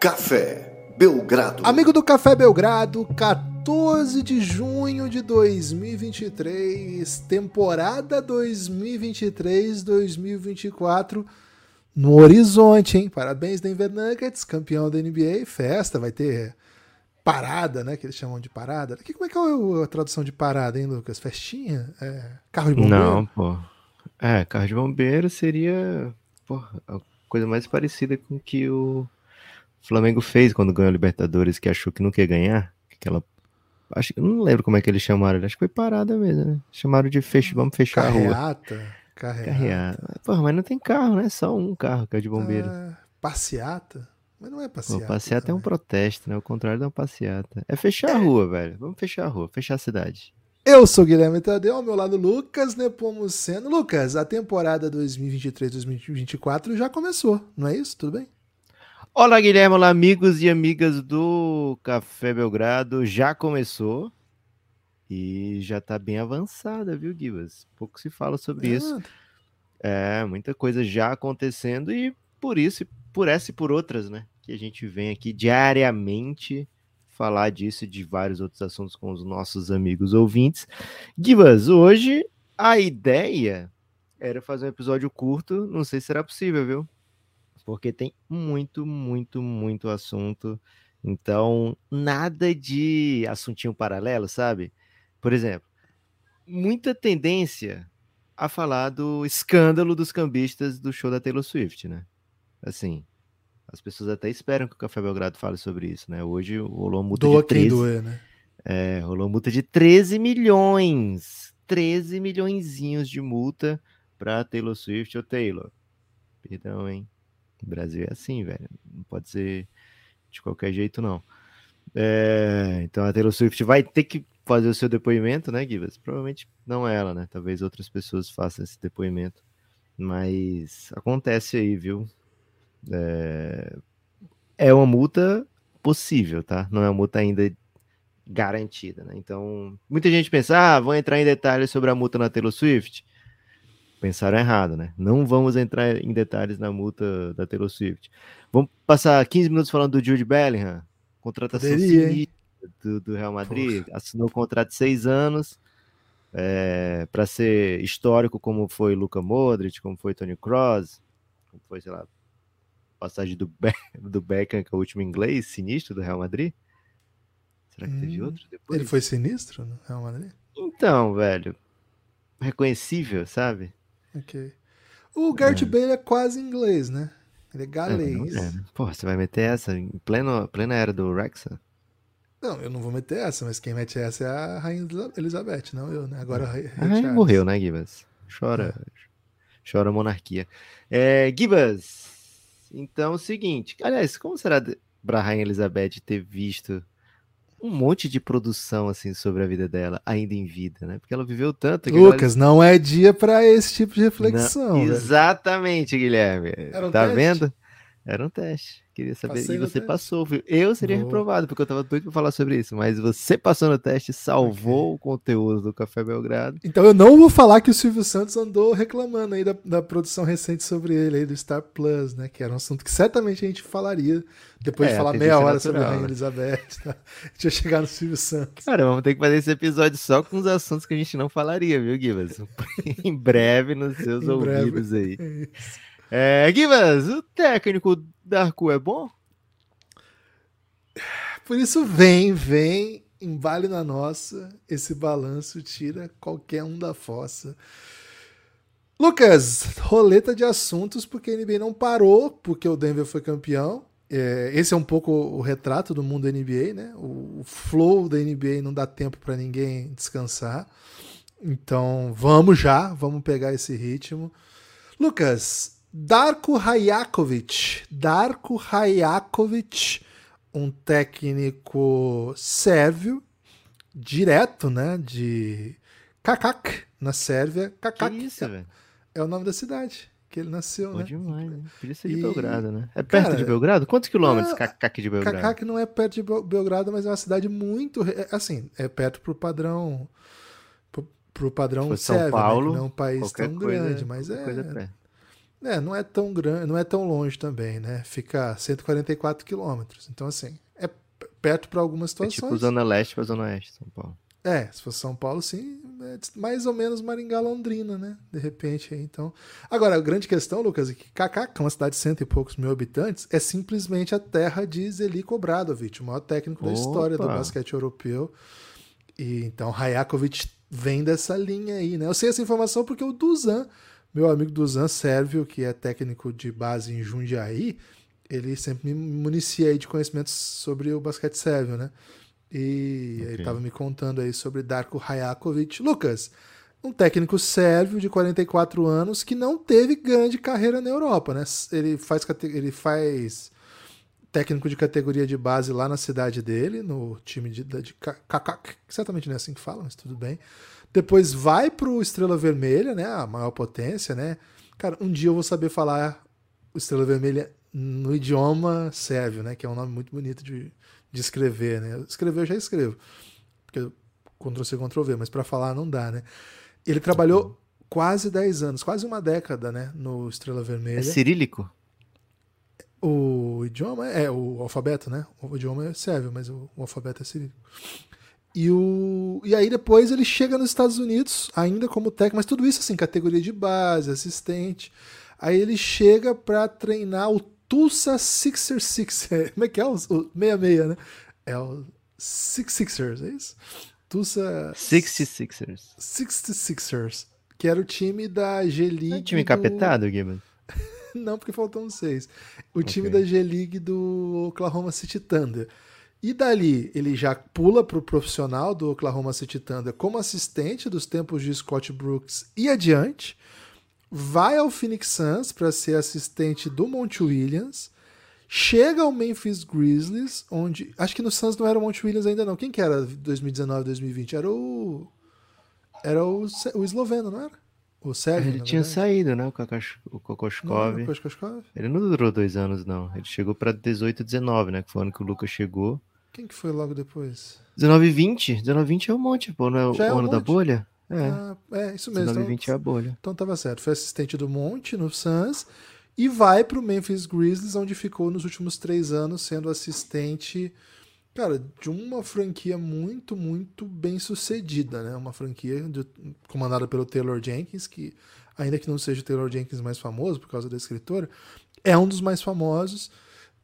Café Belgrado. Amigo do Café Belgrado, 14 de junho de 2023, temporada 2023-2024 no horizonte, hein? Parabéns Denver Nuggets, campeão da NBA, festa, vai ter parada, né? Que eles chamam de parada. Que, como é que é a tradução de parada, hein, Lucas? Festinha? É, carro de bombeiro? Não, pô. É, carro de bombeiro seria pô, a coisa mais parecida com o que o Flamengo fez quando ganhou a Libertadores, que achou que nunca ia ganhar. Aquela. Acho que não lembro como é que eles chamaram, acho que foi parada mesmo, né? Chamaram de fech... vamos fechar Carreata, a rua. Carreata. Carreata. Pô, mas não tem carro, né? Só um carro que é de bombeiro. Ah, passeata? Mas não é Pô, passeata. passeata é um também. protesto, né? O contrário da passeata. É fechar a rua, velho. Vamos fechar a rua, fechar a cidade. Eu sou Guilherme Tadeu, ao meu lado Lucas Nepomuceno. Lucas, a temporada 2023-2024 já começou, não é isso? Tudo bem? Olá, Guilherme, olá, amigos e amigas do Café Belgrado. Já começou e já tá bem avançada, viu, Gibas? Pouco se fala sobre isso. Ah, É, muita coisa já acontecendo e por isso, por essa e por outras, né? Que a gente vem aqui diariamente falar disso e de vários outros assuntos com os nossos amigos ouvintes. Gibas, hoje a ideia era fazer um episódio curto, não sei se será possível, viu? Porque tem muito, muito, muito assunto. Então, nada de assuntinho paralelo, sabe? Por exemplo, muita tendência a falar do escândalo dos cambistas do show da Taylor Swift, né? Assim, as pessoas até esperam que o Café Belgrado fale sobre isso, né? Hoje rolou multa doa de quem 13, doer, né? é, rolou multa de 13 milhões. 13 milhõezinhos de multa para Taylor Swift ou Taylor. Perdão, hein? O Brasil é assim, velho. Não pode ser de qualquer jeito, não. É, então a Taylor Swift vai ter que fazer o seu depoimento, né, Gibas? Provavelmente não ela, né? Talvez outras pessoas façam esse depoimento. Mas acontece aí, viu? É, é uma multa possível, tá? Não é uma multa ainda garantida, né? Então, muita gente pensa, ah, vou entrar em detalhes sobre a multa na Taylor Swift. Pensaram errado, né? Não vamos entrar em detalhes na multa da Taylor Swift. Vamos passar 15 minutos falando do Jude Bellingham, contratação Poderia, do, do Real Madrid, assinou um contrato de seis anos para ser histórico como foi Luka Modric, como foi Tony Kroos, como foi, sei lá, passagem do, Be do Beckham, que é o último inglês, sinistro do Real Madrid. Será que teve Hum, outro depois? Ele foi sinistro no Real Madrid? Então, velho, reconhecível, sabe? Ok. O Gert É. Bale é quase inglês, né? Ele é É, galês. é, né? Pô, você vai meter essa em pleno, plena era do Wrexham? Não, eu não vou meter essa, mas quem mete essa é a Rainha Elizabeth, não eu, né? Agora Rei Ah, Charles. morreu, né, Gibas? Chora, chora monarquia. É, Gibas, então é o seguinte, aliás, como será para a Rainha Elizabeth ter visto um monte de produção assim sobre a vida dela ainda em vida, né? Porque ela viveu tanto. Lucas, não é dia pra esse tipo de ela... reflexão. Não, velho. exatamente, Guilherme. Era um tá teste? vendo? Era um teste. Queria saber. Passei e você passou, viu? Eu seria Boa. reprovado, porque eu tava doido pra falar sobre isso. Mas você passou no teste, salvou o conteúdo do Café Belgrado. Então eu não vou falar que o Silvio Santos andou reclamando aí da, da produção recente sobre ele aí do Star Plus, né? Que era um assunto que certamente a gente falaria depois É, de falar meia hora sobre a natural, Rainha né? Elizabeth. Tá? A gente ia chegar no Silvio Santos. Cara, vamos ter que fazer esse episódio só com os assuntos que a gente não falaria, viu, Gibas? em breve nos seus Em breve. ouvidos aí. É, Gibas, o técnico da Arcu é bom? Por isso vem, vem, embale na nossa, esse balanço tira qualquer um da fossa. Lucas, roleta de assuntos, porque a NBA não parou, porque o Denver foi campeão. É, esse é um pouco o retrato do mundo NBA, né? O, o flow da NBA não dá tempo para ninguém descansar. Então, vamos já, vamos pegar esse ritmo. Lucas, Darko Rajakovic. Darko Rajakovic, um técnico sérvio, direto, né? De Kakak, na Sérvia. Que Kakak isso, velho? é o nome da cidade que ele nasceu, Bom né? demais, né? Podia ser de E- Belgrado, né? É perto Cara, de Belgrado? Quantos quilômetros, não, Cacaque de Belgrado? Kakak não é perto de Bel- Belgrado, mas é uma cidade muito. é, Assim, é perto pro padrão. Pro, pro padrão fosse São sérvio, né? Paulo, Que não é um país tão coisa, grande, mas qualquer é. É, não é tão grande, não é tão longe também, né? Fica a 144 quilômetros. Então, assim, é perto para algumas É situações. tipo Zona Leste pra Zona Oeste, São Paulo. É, se fosse São Paulo, sim, é mais ou menos Maringá Londrina, né? De repente, aí, então. Agora, a grande questão, Lucas, é que Kaká, que é uma cidade de cento e poucos mil habitantes, é simplesmente a terra de Zeliko Obradovic, o maior técnico da história do Opa. basquete europeu. E então Rajakovic vem dessa linha aí, né? Eu sei essa informação porque o Duzan, meu amigo Duzan Sérvio, que é técnico de base em Jundiaí, ele sempre me municia de conhecimentos sobre o basquete sérvio, né? E Ok. ele estava me contando aí sobre Darko Rajakovic. Lucas, um técnico sérvio de 44 anos que não teve grande carreira na Europa, né? Ele faz, ele faz técnico de categoria de base lá na cidade dele, no time de, de Ka- Kakak, certamente não é assim que fala, mas tudo bem. Depois vai pro Estrela Vermelha, né? A maior potência, né? Cara, um dia eu vou saber falar o Estrela Vermelha no idioma sérvio, né? Que é um nome muito bonito de, de escrever, né? Escrever eu já escrevo, porque Ctrl-C, Ctrl-V, mas para falar não dá, né? Ele trabalhou quase 10 anos, quase uma década, né? No Estrela Vermelha. É cirílico? O idioma é o alfabeto, né? O idioma é sérvio, mas o, o alfabeto é cirílico. E, o, e aí depois ele chega nos Estados Unidos, ainda como técnico, mas tudo isso assim, categoria de base, assistente. Aí ele chega para treinar o Tulsa Sixer Sixer. Como é que é? O, o 66, né? É o Six Sixers, é isso? Tulsa 66ers. 66ers, que era o time da G-League. É um time do- capetado, Gibbons? não, porque faltam seis. O time Ok. da G-League do Oklahoma City Thunder. E dali ele já pula para o profissional do Oklahoma City Thunder como assistente dos tempos de Scott Brooks e adiante. Vai ao Phoenix Suns para ser assistente do Monte Williams. Chega ao Memphis Grizzlies, onde. Acho que no Suns não era o Monte Williams ainda, não. Quem que era 2019, 2020? Era o. Era o, o esloveno, não era? O Sérgio. Ele tinha saído, né? O, Kakash- o Não era Kokoshkov. o? Ele não durou dois anos, não. Ele chegou pra 18 19, né? Que foi o ano que o Lucas chegou. Quem que foi logo depois? 19 e 20. 19 e 20 é um monte, pô. Não é o Já é um ano da monte? bolha? É. Ah, é, isso mesmo. 19 e Então, 20 é a bolha. então tava certo. Foi assistente do Monte no Suns e vai pro Memphis Grizzlies, onde ficou nos últimos três anos sendo assistente, cara, de uma franquia muito, muito bem sucedida, né? Uma franquia de- comandada pelo Taylor Jenkins, que ainda que não seja o Taylor Jenkins mais famoso por causa da escritora, é um dos mais famosos.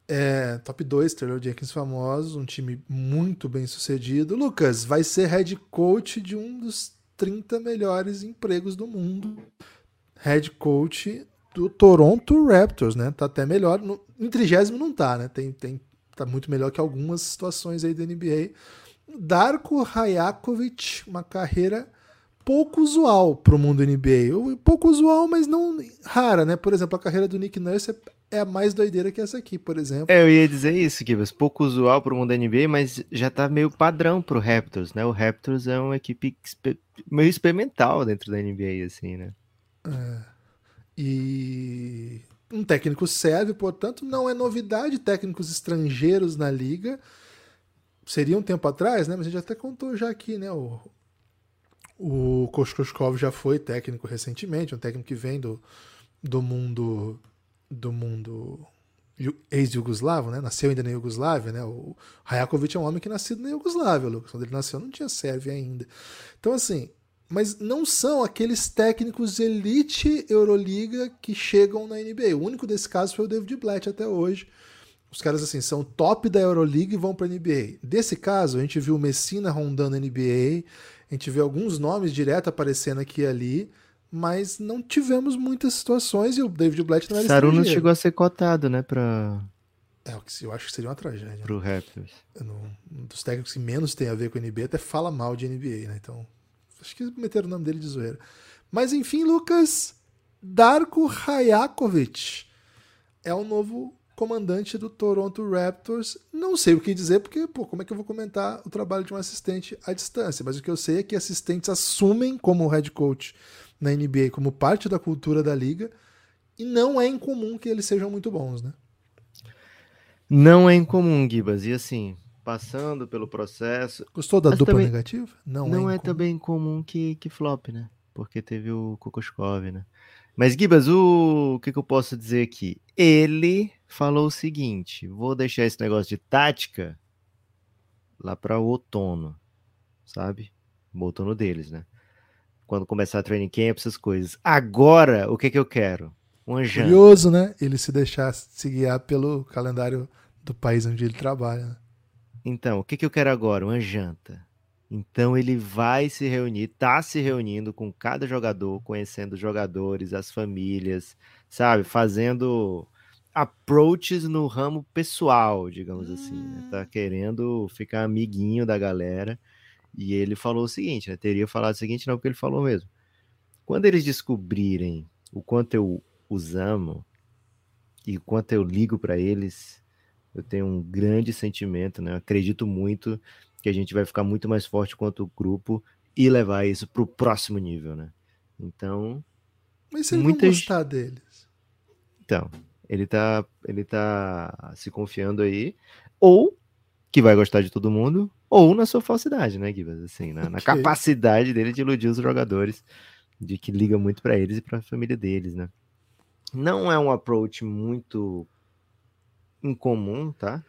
É, top 2 Taylor Jenkins famosos, um time muito bem sucedido. Lucas vai ser head coach de um dos 30 melhores empregos do mundo. Head coach do Toronto Raptors, né? Tá até melhor. No, em trigésimo não tá, né? Tem, tem, tá muito melhor que algumas situações aí da NBA. Darko Rajakovic, uma carreira pouco usual para o mundo NBA. Ou Pouco usual, mas não rara, né? Por exemplo, a carreira do Nick Nurse é é mais doideira que essa aqui, por exemplo. É, eu ia dizer isso, Gibbons. Pouco usual pro mundo da NBA, mas já tá meio padrão pro Raptors, né? O Raptors é uma equipe meio experimental dentro da NBA, assim, né? E um técnico sérvio, portanto, não é novidade técnicos estrangeiros na liga. Seria um tempo atrás, né? Mas a gente até contou já aqui, né? O, o Koskoskov já foi técnico recentemente, um técnico que vem do, do mundo do mundo ex-jugoslavo, né? Nasceu ainda na Iugoslávia, né? O Rajakovic é um homem que nascido na Iugoslávia, Lucas. Quando ele nasceu não tinha Sérvia ainda. Então, assim, mas não são aqueles técnicos elite Euroliga que chegam na NBA. O único desse caso foi o David Blatt até hoje. Os caras, assim, são top da Euroliga e vão para NBA. Desse caso, a gente viu o Messina rondando a NBA, a gente vê alguns nomes direto aparecendo aqui e ali, mas não tivemos muitas situações e o David Blatt não era Sarunas estrangeiro. chegou a ser cotado, né, pra, É, o eu acho que seria uma tragédia. pro Raptors. Eu não- um dos técnicos que menos tem a ver com a NBA até fala mal de NBA, né? Então, acho que meteram o nome dele de zoeira. Mas enfim, Lucas, Darko Rajakovic é o novo comandante do Toronto Raptors. Não sei o que dizer, porque, pô, como é que eu vou comentar o trabalho de um assistente à distância? Mas o que eu sei é que assistentes assumem como head coach na NBA, como parte da cultura da liga, e não é incomum que eles sejam muito bons, né? Não é incomum, Gibas. E assim, passando pelo processo, Gostou da dupla também- negativa? Não, não, é, é, incomum. também comum que, que flop, né? Porque teve o Kokoskov, né? Mas, Gibas, o... o que, que eu posso dizer aqui? Ele falou o seguinte: vou deixar esse negócio de tática lá para o outono, sabe? O outono deles, né? Quando começar a training camp, essas coisas. Agora, o que, que eu quero? Um janta. Curioso, né? Ele se deixar se guiar pelo calendário do país onde ele trabalha. né? Então, o que, que eu quero agora? Uma janta. Então ele vai se reunir, tá se reunindo com cada jogador, conhecendo os jogadores, as famílias, sabe? Fazendo approaches no ramo pessoal, digamos assim. Né? Tá querendo ficar amiguinho da galera. E ele falou o seguinte, né? Teria falado o seguinte, não, porque ele falou mesmo. Quando eles descobrirem o quanto eu os amo e o quanto eu ligo para eles, eu tenho um grande sentimento, né? Eu acredito muito que a gente vai ficar muito mais forte quanto grupo e levar isso para o próximo nível, né? Então, Mas se ele Muitas- não gostar deles. então, ele tá, ele tá se confiando aí, ou que vai gostar de todo mundo, ou na sua falsidade, né, Gibas? Assim, na, na Ok. capacidade dele de iludir os jogadores, de que liga muito para eles e para a família deles, né? Não é um approach muito incomum, tá?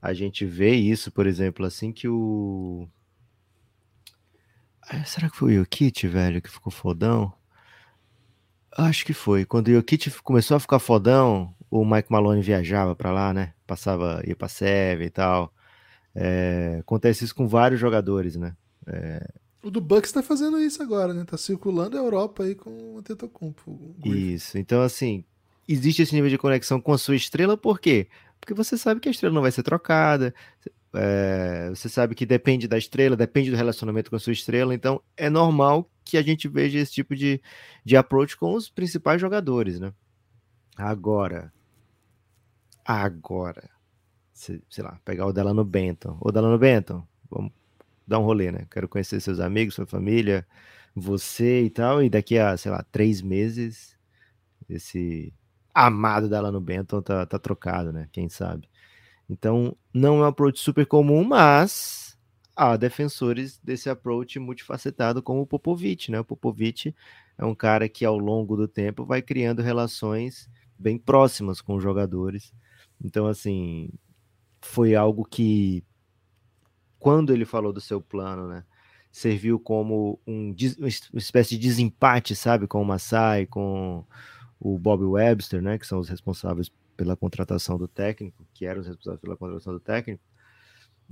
A gente vê isso, por exemplo, assim que o. Ah, Será que foi o Jokic, velho, que ficou fodão? Acho que foi. Quando o Jokic começou a ficar fodão, o Mike Malone viajava pra lá, né? Passava, ia pra Sérvia e tal. É, acontece isso com vários jogadores, né? O do Bucks tá fazendo isso agora, né? Tá circulando a Europa aí com o Antetokounmpo. Isso. Então, assim, existe esse nível de conexão com a sua estrela, por quê? Porque você sabe que a estrela não vai ser trocada, é, você sabe que depende da estrela, depende do relacionamento com a sua estrela, então é normal que a gente veja esse tipo de, de approach com os principais jogadores, né? Agora, agora, sei lá, pegar o Delano Benton. Ô, Delano Benton, vamos dar um rolê, né? Quero conhecer seus amigos, sua família, você e tal, e daqui a, sei lá, três meses, esse amado Delano Benton tá, tá trocado, né? Quem sabe? Então, não é um approach super comum, mas há defensores desse approach multifacetado, como o Popovich, né? O Popovich é um cara que, ao longo do tempo, vai criando relações bem próximas com os jogadores. Então, assim, foi algo que, quando ele falou do seu plano, né? Serviu como um, uma espécie de desempate, sabe? Com o Masai, com o Bob Webster, né? Que são os responsáveis pela contratação do técnico, que eram os responsáveis pela contratação do técnico.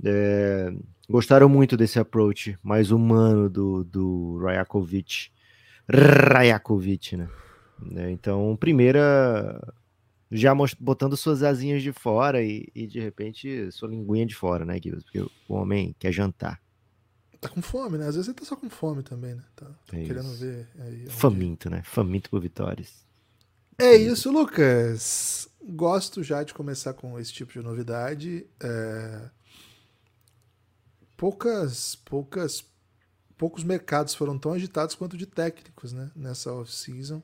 É, gostaram muito desse approach mais humano do, do Rajakovic. Rajakovic, né? Né, Então, primeira, já botando suas asinhas de fora e, e, de repente sua linguinha de fora, né, Gibbs? Porque o homem quer jantar. Tá com fome, né? Às vezes ele tá só com fome também, né? Tá, tá É querendo isso. ver aí. onde- Faminto, né? Faminto por vitórias. É isso, Lucas. Gosto já de começar com esse tipo de novidade. É, Poucas, poucas, poucos mercados foram tão agitados quanto de técnicos, né? Nessa off-season.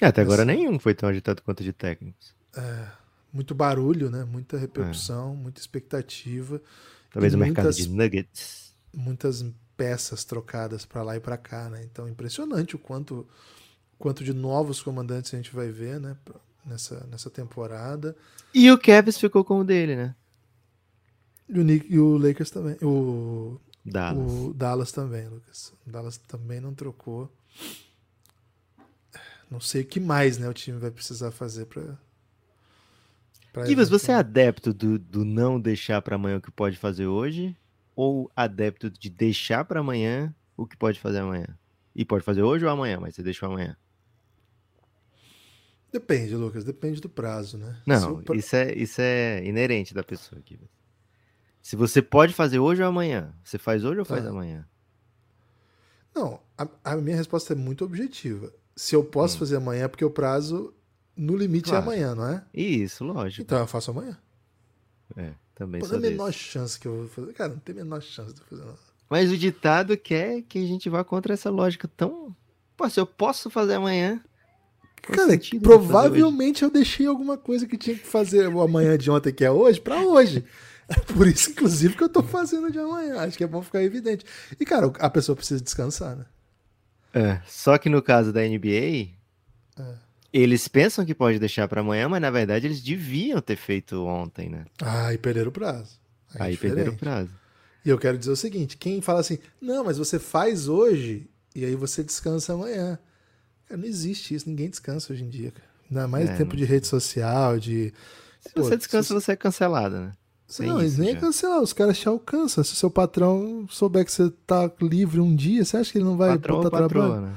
É, até agora nenhum foi tão agitado quanto de técnicos. Muito barulho, né? Muita repercussão, muita expectativa, Talvez o mercado muitas- de nuggets. muitas peças trocadas para lá e para cá, né? Então, impressionante o quanto, quanto de novos comandantes a gente vai ver, né? Nessa, nessa temporada. E o Kevs ficou com o dele, né? E o, Nick, e o Lakers também. O, Dallas. O Dallas também, Lucas. O Dallas também não trocou. Não sei o que mais, né, o time vai precisar fazer para Givas, você é adepto do, do não deixar para amanhã o que pode fazer hoje? Ou adepto de deixar para amanhã o que pode fazer amanhã? E pode fazer hoje ou amanhã, mas você deixou amanhã. Depende, Lucas, depende do prazo, né? Não, pra- isso é, isso é inerente da pessoa, Givas. Se você pode fazer hoje ou amanhã, você faz hoje ou faz Tá. amanhã? Não, a, a minha resposta é muito objetiva. Se eu posso fazer amanhã é porque o prazo no limite Hum. Claro. é amanhã, não é? Isso, lógico. Então eu faço amanhã. É, também Pô, sou não tem a menor desse. chance que eu vou fazer. Cara, não tem a menor chance de eu fazer nada. Mas o ditado quer que a gente vá contra essa lógica tão. Pô, se eu posso fazer amanhã. Cara, provavelmente eu deixei alguma coisa que tinha que fazer o amanhã de ontem, que é hoje, pra hoje. É por isso, inclusive, que eu tô fazendo de amanhã. Acho que é bom ficar evidente. E, cara, a pessoa precisa descansar, né? É, só que no caso da NBA, É. Eles pensam que pode deixar pra amanhã, mas na verdade eles deviam ter feito ontem, né? Ah, e perderam o prazo. Aí, é Aí perderam o prazo. E eu quero dizer o seguinte: quem fala assim, não, mas você faz hoje e aí você descansa amanhã. Cara, não existe isso, ninguém descansa hoje em dia, cara. Ainda mais É, tempo não de rede social, de. Se Pô, você descansa, se- você é cancelado, né? Tem não, eles isso nem já. cancelar, os caras te alcançam. Se o seu patrão souber que você tá livre um dia, você acha que ele não vai Patroa, botar patroa, trabalho? né?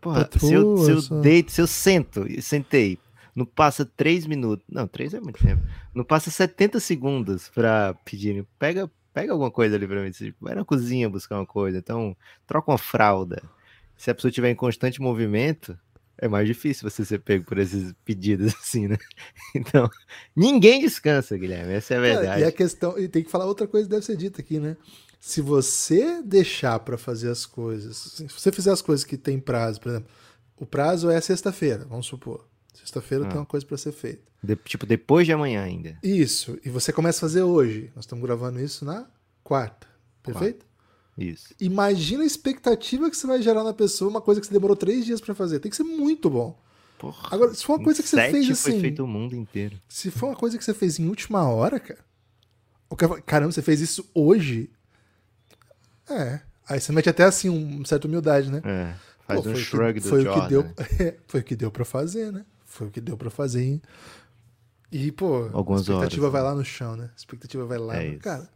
Porra, Patroa, se eu, se eu só. deito, se eu sento e sentei, não passa três minutos. Não, três é muito tempo. Não passa 70 segundos pra pedir. Pega, pega alguma coisa ali pra mim. Vai na cozinha buscar uma coisa. Então, troca uma fralda. Se a pessoa estiver em constante movimento, é mais difícil você ser pego por esses pedidos assim, né? Então, ninguém descansa, Guilherme. Essa é a verdade. e a questão, e tem que falar outra coisa que deve ser dita aqui, né? Se você deixar pra fazer as coisas, se você fizer as coisas que tem prazo, por exemplo, o prazo é sexta-feira, vamos supor. Sexta-feira Ah. tem uma coisa pra ser feita. De- tipo, depois de amanhã ainda. Isso, e você começa a fazer hoje. Nós estamos gravando isso na quarta. Perfeito? Isso. Imagina a expectativa que você vai gerar na pessoa, uma coisa que você demorou três dias pra fazer. Tem que ser muito bom. Porra, Agora, se for uma coisa que você fez foi assim, feito o mundo inteiro. se for uma coisa que você fez em última hora, cara. Caramba, você fez isso hoje? É. Aí você mete até assim uma certa humildade, né? É, faz Pô, um foi o que- shrug do foi Jordan. o que deu, né? foi o que deu para fazer, né? Foi o que deu pra fazer. E pô, Algumas a expectativa horas, vai né? lá no chão, né? A expectativa vai lá, É no- cara.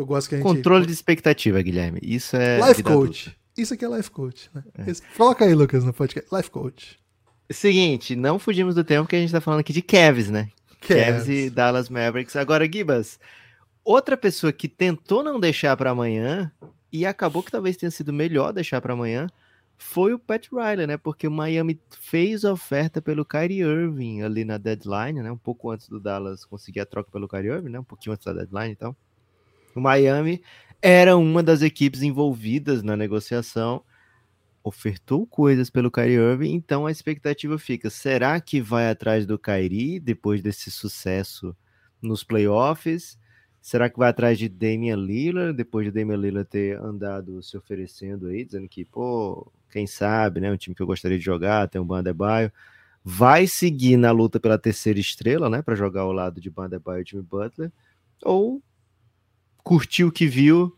Eu gosto que a gente Controle de expectativa, Guilherme. Isso é. Life coach. adulta. Isso aqui é life coach, né? Esse- Coloca aí, Lucas, no podcast. Life coach. Seguinte, não fugimos do tempo que a gente tá falando aqui de Cavs, né? Cavs, Cavs. e Dallas Mavericks. Agora, Gibas, outra pessoa que tentou não deixar pra amanhã e acabou que talvez tenha sido melhor deixar pra amanhã foi o Pat Riley, né? Porque o Miami fez oferta pelo Kyrie Irving ali na deadline, né? Um pouco antes do Dallas conseguir a troca pelo Kyrie Irving, né? Um pouquinho antes da deadline, então. O Miami era uma das equipes envolvidas na negociação, ofertou coisas pelo Kyrie Irving, então a expectativa fica: será que vai atrás do Kyrie depois desse sucesso nos playoffs? Será que vai atrás de Damian Lillard depois de Damian Lillard ter andado se oferecendo aí, dizendo que, pô, quem sabe, né, um time que eu gostaria de jogar, tem um Bandebaio, vai seguir na luta pela terceira estrela, né, para jogar ao lado de Bandebaio e Jimmy Butler, ou curtiu o que viu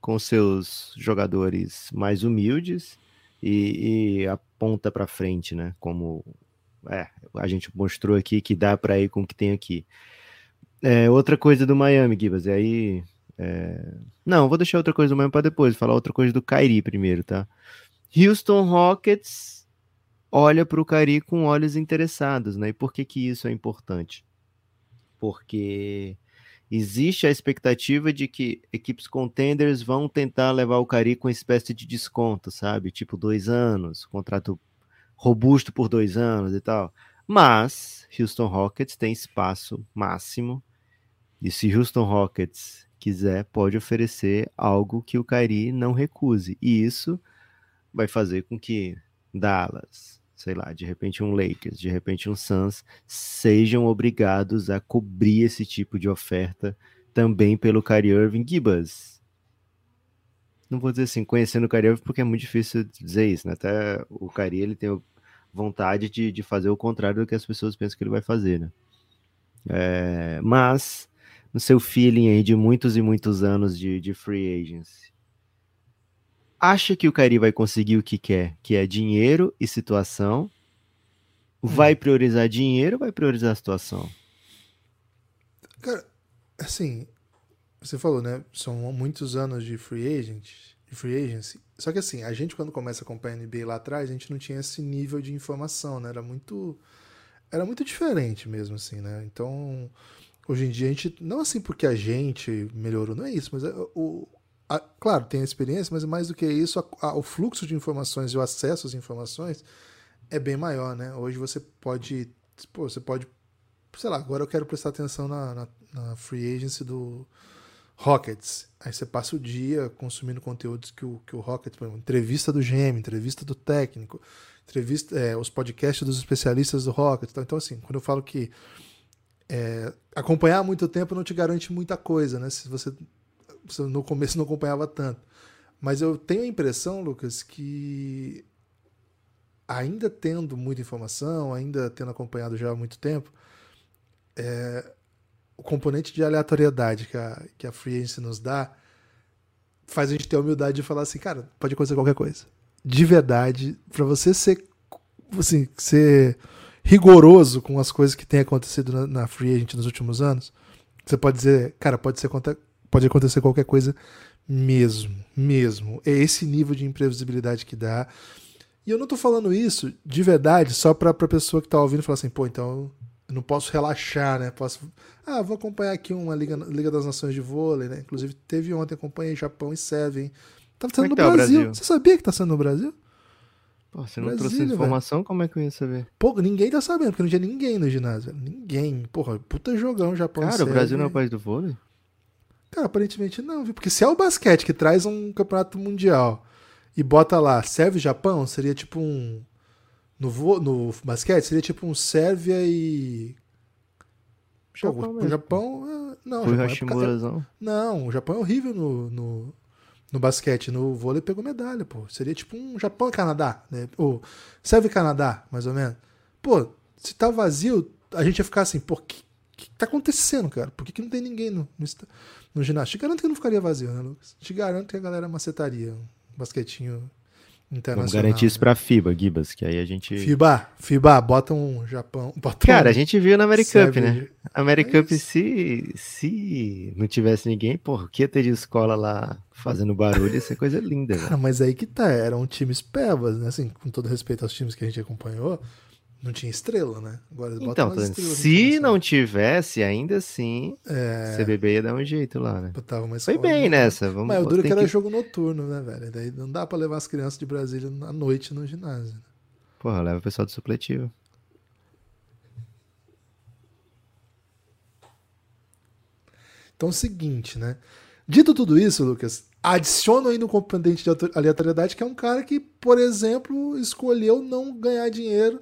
com seus jogadores mais humildes e, e aponta para frente, né? Como é, a gente mostrou aqui que dá para ir com o que tem aqui. É, outra coisa do Miami, Gibas, e aí. é, Não, vou deixar outra coisa do Miami para depois, falar outra coisa do Kyrie primeiro, tá? Houston Rockets olha para o Kyrie com olhos interessados, né? E por que, que isso é importante? Porque existe a expectativa de que equipes contenders vão tentar levar o Cari com uma espécie de desconto, sabe? Tipo dois anos, contrato robusto por dois anos e tal. Mas Houston Rockets tem espaço máximo e se Houston Rockets quiser, pode oferecer algo que o Kyrie não recuse. E isso vai fazer com que Dallas, sei lá, de repente um Lakers, de repente um Suns, sejam obrigados a cobrir esse tipo de oferta também pelo Kyrie Irving Gibas. Não vou dizer assim, conhecendo o Kyrie Irving, porque é muito difícil dizer isso, né? Até o Kyrie, ele tem vontade de, de fazer o contrário do que as pessoas pensam que ele vai fazer, né? É, mas, no seu feeling aí de muitos e muitos anos de, de free agency, acha que o Kyrie vai conseguir o que quer, que é dinheiro e situação? Vai priorizar dinheiro ou vai priorizar a situação? Cara, assim, você falou, né? São muitos anos de free agent, de free agency. Só que assim, a gente quando começa a acompanhar a NBA lá atrás, a gente não tinha esse nível de informação, né? Era muito era muito diferente mesmo assim, né? Então, hoje em dia a gente não assim porque a gente melhorou, não é isso, mas é o a, claro, tem a experiência, mas mais do que isso, a, o fluxo de informações e o acesso às informações é bem maior, né? Hoje você pode, pô, você pode, sei lá, agora eu quero prestar atenção na, na, na free agency do Rockets. Aí você passa o dia consumindo conteúdos que o, que o Rockets, por exemplo, entrevista do GM, entrevista do técnico, entrevista, é, os podcasts dos especialistas do Rockets. Então, assim, quando eu falo que é, acompanhar muito tempo não te garante muita coisa, né? Se você no começo não acompanhava tanto. Mas eu tenho a impressão, Lucas, que ainda tendo muita informação, ainda tendo acompanhado já há muito tempo, é, o componente de aleatoriedade que a, que a Free Agency nos dá faz a gente ter a humildade de falar assim, cara, pode acontecer qualquer coisa. De verdade, para você ser, assim, ser rigoroso com as coisas que têm acontecido na, na Free Agent nos últimos anos, você pode dizer, cara, pode, ser, pode acontecer qualquer coisa mesmo, mesmo. É esse nível de imprevisibilidade que dá. E eu não tô falando isso de verdade só pra, pra pessoa que tá ouvindo falar assim, pô, então eu não posso relaxar, né? Posso. Ah, vou acompanhar aqui uma Liga, Liga das Nações de Vôlei, né? Inclusive teve ontem, acompanhei Japão e Sérvia, hein? Tá sendo é no tá Brasil. Brasil. Você sabia que tá sendo no Brasil? Pô, você não Brasília, trouxe informação, como é que eu ia saber? Pô, ninguém tá sabendo, porque não tinha ninguém no ginásio. Ninguém. Porra, puta jogão, Japão. Cara, o Brasil não é o país do vôlei? Cara, aparentemente não, viu? Porque se é o basquete que traz um campeonato mundial e bota lá Sérvia e Japão, seria tipo um. No, vo... no basquete, seria tipo um Sérvia e. Japão, Pô, o Japão. É, não, Foi Japão é... Não, o Japão é horrível no, no, no basquete. No vôlei pegou medalha, pô. Seria tipo um Japão e Canadá, né? Ou Sérvia e Canadá, mais ou menos. Pô, se tá vazio, a gente ia ficar assim, pô, que, que tá acontecendo, cara? Por que, que não tem ninguém no, no, no ginásio? Te garanto que não ficaria vazio, né, Lucas? Te garanto que a galera macetaria um basquetinho internacional. Vamos garantir isso pra FIBA, Gibas, que aí a gente. FIBA, FIBA, bota um Japão. Bota Cara, um a gente viu na Americup, né? Americup, é se, se não tivesse ninguém, porra, que ia ter de escola lá fazendo barulho, ia ser coisa linda. Cara, mas aí que tá, eram times pebas, né? Assim, com todo respeito aos times que a gente acompanhou, não tinha estrela, né? Agora então, se não tivesse, ainda assim, é... CBB ia dar um jeito lá, né? Foi bem nessa. Vamos, Mas o duro que era que... jogo noturno, né, velho? Daí não dá pra levar as crianças de Brasília à noite no ginásio. Né? Porra, leva o pessoal do supletivo. Então é o seguinte, né? Dito tudo isso, Lucas, adiciona aí no componente de aleatoriedade que é um cara que, por exemplo, escolheu não ganhar dinheiro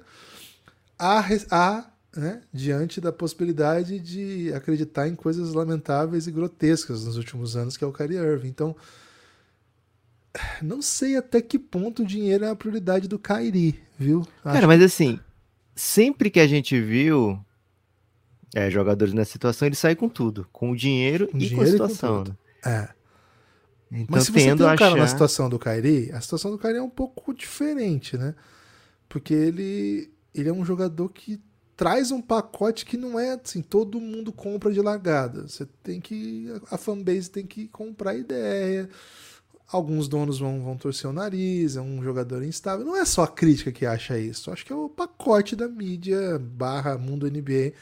a, a né, diante da possibilidade de acreditar em coisas lamentáveis e grotescas nos últimos anos, que é o Kyrie Irving. Então, não sei até que ponto o dinheiro é a prioridade do Kyrie, viu? Acho Cara, mas assim, sempre que a gente viu é, jogadores nessa situação, ele sai com tudo, com o dinheiro com e dinheiro com a situação. Com né? é. Então, mas se você tem um achar... cara na situação do Kyrie, a situação do Kyrie é um pouco diferente, né? Porque ele ele é um jogador que traz um pacote que não é assim, todo mundo compra de largada. Você tem que. A fanbase tem que comprar ideia. Alguns donos vão, vão torcer o nariz, é um jogador instável. Não é só a crítica que acha isso. Acho que é o pacote da mídia barra mundo NBA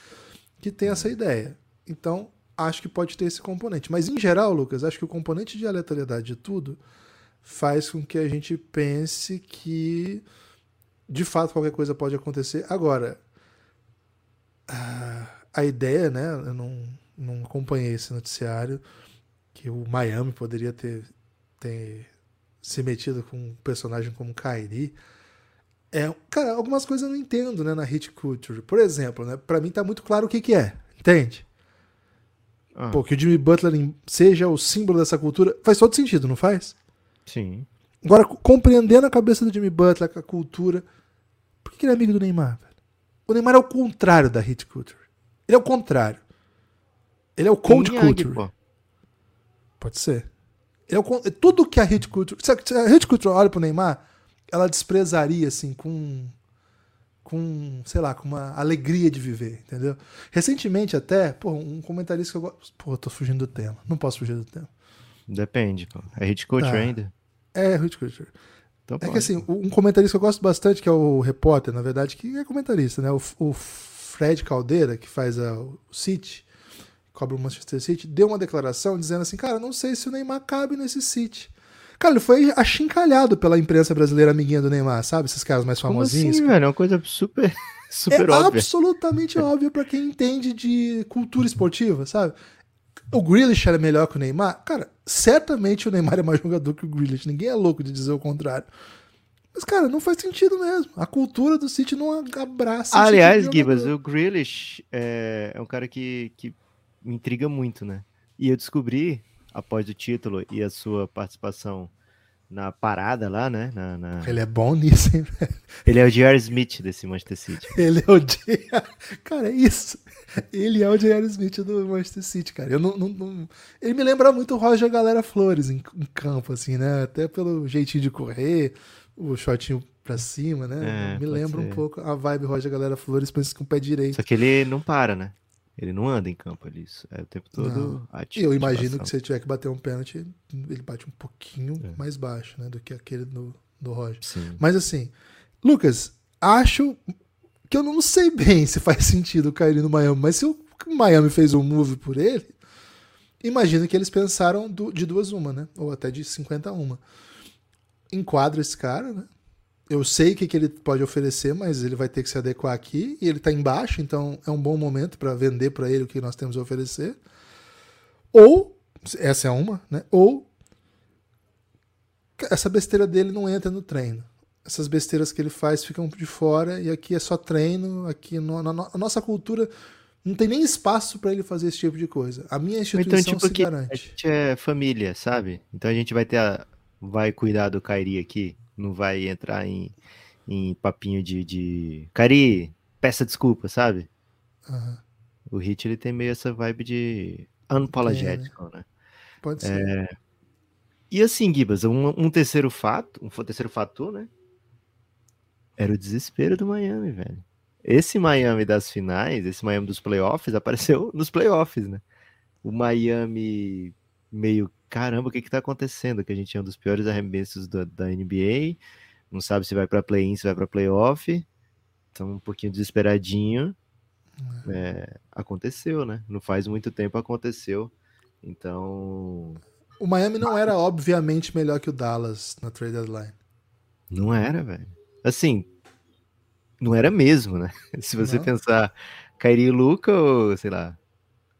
que tem essa ideia. Então, acho que pode ter esse componente. Mas, em geral, Lucas, acho que o componente de aleatoriedade de tudo faz com que a gente pense que de fato qualquer coisa pode acontecer. Agora, a ideia, né? Eu não, não acompanhei esse noticiário que o Miami poderia ter, ter se metido com um personagem como Kyrie. É, cara, algumas coisas eu não entendo, né, na hit culture. Por exemplo, né, para mim tá muito claro o que que é, entende? Ah. Pô, que o Jimmy Butler seja o símbolo dessa cultura, faz todo sentido, não faz? Sim. Agora, compreendendo a cabeça do Jimmy Butler, a cultura, por que ele é amigo do Neymar? Velho? O Neymar é o contrário da hit culture. Ele é o contrário. Ele é o cold culture. Pô. Pode ser. Ele é o, tudo que a hit culture. Se a hit culture olha pro Neymar, ela desprezaria, assim, com. Com, sei lá, com uma alegria de viver, entendeu? Recentemente, até, pô, um comentarista que eu gosto. Pô, eu tô fugindo do tema. Não posso fugir do tema. Depende, pô. É hit culture ah. ainda? É, Culture. Então, é que assim, um comentarista que eu gosto bastante, que é o repórter, na verdade, que é comentarista, né? O, o Fred Caldeira, que faz a, o City, cobra o Manchester City, deu uma declaração dizendo assim, cara, não sei se o Neymar cabe nesse City. Cara, ele foi achincalhado pela imprensa brasileira amiguinha do Neymar, sabe? Esses caras mais famosinhos. Como assim, velho? É uma coisa super, super é óbvia. absolutamente óbvia para quem entende de cultura esportiva, sabe? O Grealish era melhor que o Neymar? Cara, certamente o Neymar é mais jogador que o Grealish. Ninguém é louco de dizer o contrário. Mas, cara, não faz sentido mesmo. A cultura do City não abraça. Aliás, tipo Gibas, o Grealish é, é um cara que, que me intriga muito, né? E eu descobri, após o título e a sua participação na parada lá, né? Na, na... Ele é bom nisso, hein, Ele é o J.R. Smith desse Manchester City. Ele é o J.R. Cara, é isso. Ele é o J.R. Smith do Manchester City, cara. Eu não, não, não... Ele me lembra muito o Roger Galera Flores em, em, campo, assim, né? Até pelo jeitinho de correr, o shotinho pra cima, né? É, me lembra ser. um pouco a vibe Roger Galera Flores, pensa com o pé direito. Só que ele não para, né? Ele não anda em campo ali, é o tempo todo ativo. Eu imagino que se ele tiver que bater um pênalti, ele bate um pouquinho é. mais baixo, né, do que aquele do, do Roger. Sim. Mas assim, Lucas, acho que eu não sei bem se faz sentido cair no Miami, mas se o Miami fez um move por ele, imagino que eles pensaram do, de duas uma, né? Ou até de 50 a uma. Enquadra esse cara, né? Eu sei o que, que ele pode oferecer, mas ele vai ter que se adequar aqui. E ele está embaixo, então é um bom momento para vender para ele o que nós temos a oferecer. Ou, essa é uma, né? Ou essa besteira dele não entra no treino. Essas besteiras que ele faz ficam de fora e aqui é só treino. Aqui no, na, na nossa cultura não tem nem espaço para ele fazer esse tipo de coisa. A minha então, instituição então, tipo, se garante. A gente é família, sabe? Então a gente vai ter a, vai cuidar do Kairi aqui não vai entrar em, em papinho de, de. Cari, peça desculpa, sabe? Uhum. O Hit ele tem meio essa vibe de unapologético, né? Pode ser. É... E assim, Gibas, um, um, terceiro fato, um terceiro fator, né? Era o desespero do Miami, velho. Esse Miami das finais, esse Miami dos playoffs, apareceu nos playoffs, né? O Miami meio caramba, o que que tá acontecendo? Que a gente é um dos piores arremessos da, da NBA, não sabe se vai para play-in, se vai para playoff, então um pouquinho desesperadinho. É. é, aconteceu, né? Não faz muito tempo aconteceu. Então. O Miami não era obviamente melhor que o Dallas na trade deadline. Não era, velho. Assim, não era mesmo, né? Se você não. pensar Kyrie Luca ou, sei lá,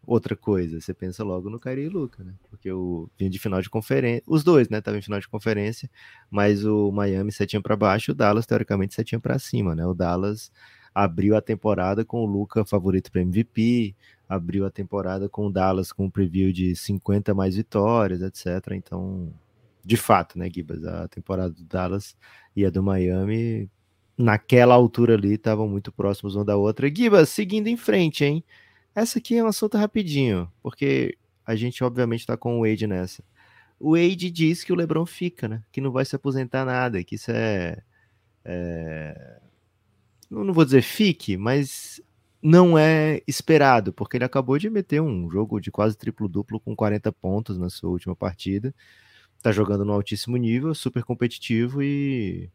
outra coisa, você pensa logo no Kyrie e Luca, né? Porque o vinha de final de conferência, os dois, né, estavam em final de conferência, mas o Miami setinha para baixo, o Dallas teoricamente setinha para cima, né? O Dallas abriu a temporada com o Luca favorito para MVP, abriu a temporada com o Dallas com um preview de 50 mais vitórias, etc. Então, de fato, né, Gibas, a temporada do Dallas e a do Miami naquela altura ali estavam muito próximos uma da outra. Gibas, seguindo em frente, hein? Essa aqui é um assunto rapidinho, porque a gente obviamente está com o Wade nessa. O Wade diz que o LeBron fica, né? Que não vai se aposentar nada, que isso é, é... não vou dizer fique, mas não é esperado, porque ele acabou de meter um jogo de quase triplo-duplo com 40 pontos na sua última partida. Tá jogando no altíssimo nível, super competitivo e,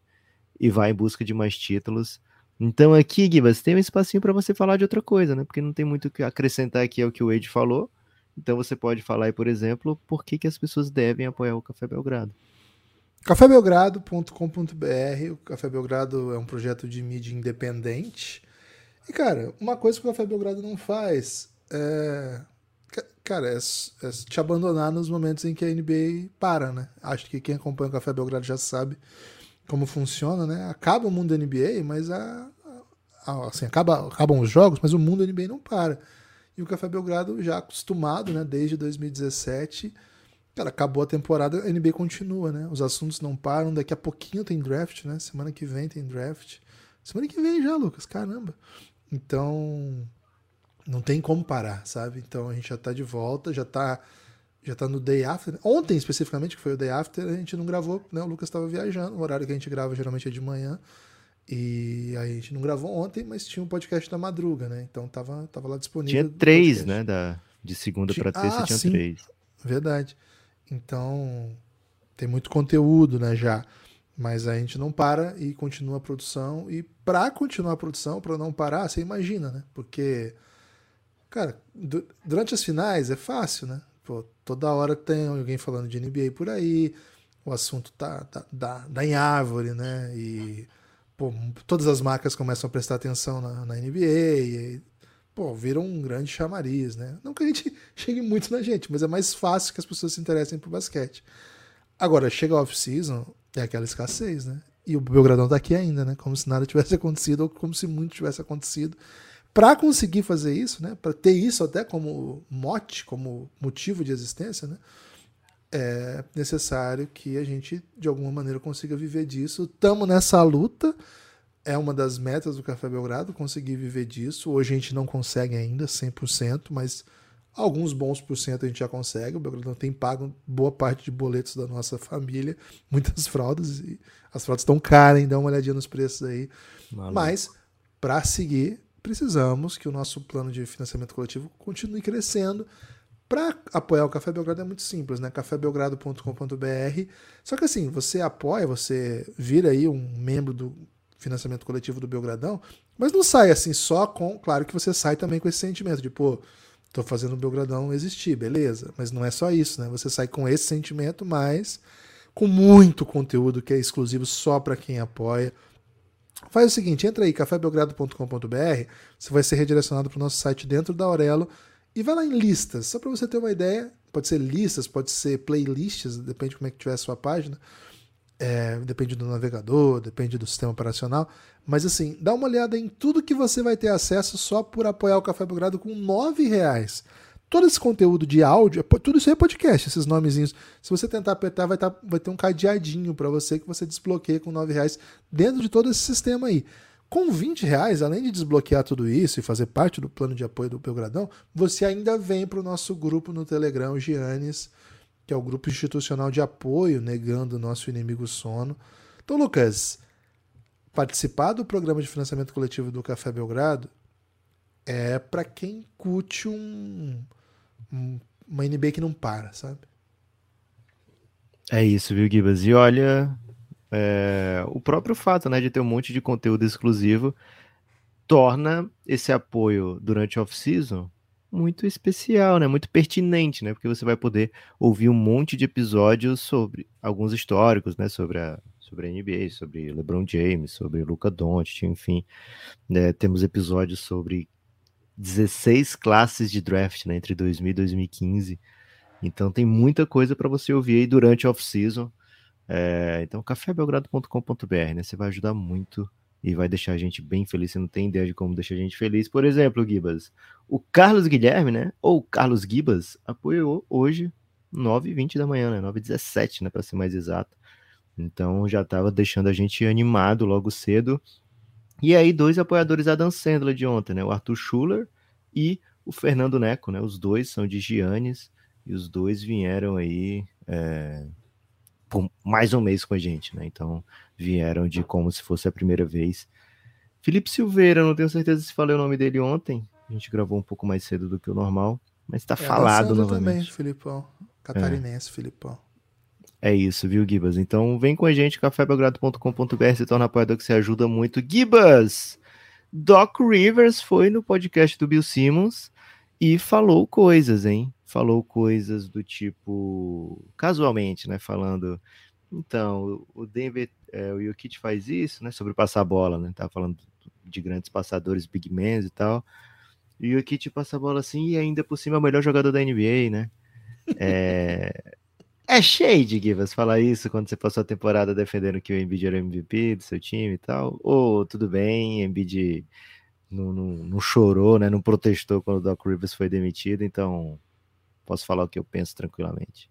e vai em busca de mais títulos. Então aqui, Gibas, tem um espacinho para você falar de outra coisa, né? Porque não tem muito o que acrescentar aqui ao que o Wade falou. Então você pode falar aí, por exemplo, por que, que as pessoas devem apoiar o Café Belgrado. cafébelgrado.com.br O Café Belgrado é um projeto de mídia independente. E, cara, uma coisa que o Café Belgrado não faz é. Cara, é, é te abandonar nos momentos em que a NBA para, né? Acho que quem acompanha o Café Belgrado já sabe como funciona, né? Acaba o mundo da NBA, mas a, a, assim, acaba, acabam os jogos, mas o mundo da NBA não para. E o Café Belgrado já acostumado, né? Desde 2017, cara, acabou a temporada, a NBA continua, né? Os assuntos não param. Daqui a pouquinho tem draft, né? Semana que vem tem draft. Semana que vem já, Lucas, caramba. Então, não tem como parar, sabe? Então a gente já tá de volta, já tá já tá no day after. Ontem, especificamente, que foi o day after, a gente não gravou, né? O Lucas estava viajando. O horário que a gente grava geralmente é de manhã. E aí a gente não gravou ontem, mas tinha um podcast da madruga, né? Então tava, tava lá disponível. Tinha três, né? Da, de segunda para terça ah, tinha sim, três. Verdade. Então tem muito conteúdo, né? Já. Mas a gente não para e continua a produção. E para continuar a produção, para não parar, você imagina, né? Porque, cara, durante as finais é fácil, né? Pô, toda hora tem alguém falando de NBA por aí, o assunto tá, tá, tá, tá em árvore, né? E pô, todas as marcas começam a prestar atenção na, na NBA e pô, viram um grande chamariz, né? Não que a gente chegue muito na gente, mas é mais fácil que as pessoas se interessem por basquete. Agora, chega a off-season, é aquela escassez, né? E o Belgradão tá aqui ainda, né? Como se nada tivesse acontecido ou como se muito tivesse acontecido para conseguir fazer isso, né, para ter isso até como mote, como motivo de existência, né, é necessário que a gente, de alguma maneira, consiga viver disso. Estamos nessa luta. É uma das metas do Café Belgrado, conseguir viver disso. Hoje a gente não consegue ainda 100%, mas alguns bons por cento a gente já consegue. O Belgrado tem pago boa parte de boletos da nossa família, muitas fraldas. E as fraldas estão caras, hein? Dá uma olhadinha nos preços aí. Maluco. Mas, para seguir, precisamos que o nosso plano de financiamento coletivo continue crescendo. Para apoiar o Café Belgrado é muito simples, né? cafébelgrado.com.br. Só que assim, você apoia, você vira aí um membro do financiamento coletivo do Belgradão, mas não sai assim só com. Claro que você sai também com esse sentimento de, pô, tô fazendo o Belgradão existir, beleza. Mas não é só isso, né? Você sai com esse sentimento, mas com muito conteúdo que é exclusivo só para quem apoia. Faz o seguinte, entra aí, cafébelgrado.com.br, você vai ser redirecionado para o nosso site dentro da Aurelo e vai lá em listas, só para você ter uma ideia. Pode ser listas, pode ser playlists, depende de como é que tiver a sua página. É, depende do navegador, depende do sistema operacional. Mas assim, dá uma olhada em tudo que você vai ter acesso só por apoiar o Café Belgrado com R$ reais. Todo esse conteúdo de áudio, tudo isso é podcast, esses nomezinhos. Se você tentar apertar, vai, tá, vai ter um cadeadinho para você que você desbloqueia com R$ reais dentro de todo esse sistema aí. Com 20 reais, além de desbloquear tudo isso e fazer parte do plano de apoio do Belgradão, você ainda vem para o nosso grupo no Telegram, Giannis, que é o grupo institucional de apoio, negando o nosso inimigo sono. Então, Lucas, participar do programa de financiamento coletivo do Café Belgrado é para quem curte um, uma NBA que não para, sabe? É isso, viu, Gibas? E olha, é, o próprio fato né, de ter um monte de conteúdo exclusivo torna esse apoio durante a off-season muito especial, né? Muito pertinente, né? Porque você vai poder ouvir um monte de episódios sobre alguns históricos, né? Sobre a, sobre a NBA, sobre LeBron James, sobre Luca Doncic, enfim. Né? Temos episódios sobre 16 classes de draft, né? Entre 2000 e 2015. Então tem muita coisa para você ouvir aí durante a off-season. É, então, cafébelgrado.com.br, né? Você vai ajudar muito e vai deixar a gente bem feliz. Você não tem ideia de como deixar a gente feliz. Por exemplo, Gibas, o Carlos Guilherme, né? Ou Carlos Gibas, apoiou hoje 9h20 da manhã, né? 9h17, né? Para ser mais exato. Então já estava deixando a gente animado logo cedo. E aí, dois apoiadores da Dan Sandler de ontem, né? O Arthur Schuller e o Fernando Neco, né? Os dois são de Giannis e os dois vieram aí. É por mais um mês com a gente, né? Então vieram de como se fosse a primeira vez. Felipe Silveira, não tenho certeza se falei o nome dele ontem. A gente gravou um pouco mais cedo do que o normal, mas tá é, falado novamente. também, Filipão. Catarinense, é. Filipão. É isso, viu, Gibas? Então vem com a gente, cafébelgrado.com.br, se torna apoiador que você ajuda muito. Gibas! Doc Rivers foi no podcast do Bill Simmons e falou coisas, hein? falou coisas do tipo, casualmente, né, falando, então, o Denver, é, o Jokic faz isso, né, sobre passar bola, né, tava falando de grandes passadores, big men e tal, e o Jokic passa a bola assim e ainda por cima é o melhor jogador da NBA, né, é... É shade, Givas, falar isso quando você passou a temporada defendendo que o Embiid era MVP do seu time e tal. Ou tudo bem, Embiid não, não, não chorou, né? Não protestou quando o Doc Rivers foi demitido, então posso falar o que eu penso tranquilamente.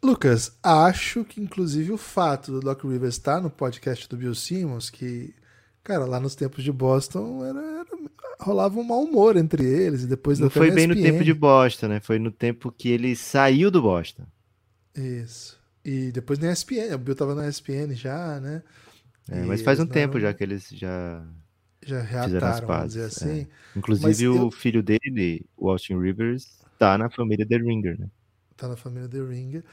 Lucas, acho que inclusive o fato do Doc Rivers estar no podcast do Bill Simmons, que, cara, lá nos tempos de Boston era, era rolava um mau humor entre eles e depois Não foi bem no tempo de Boston, né? Foi no tempo que ele saiu do Boston. Isso. E depois na ESPN, o Bill tava na ESPN já, né? É, mas faz um não... tempo já que eles já já reataram, vamos dizer assim. É. Inclusive mas o eu... filho dele, o Austin Rivers, tá na família The Ringer, né? Tá na família The Ringer.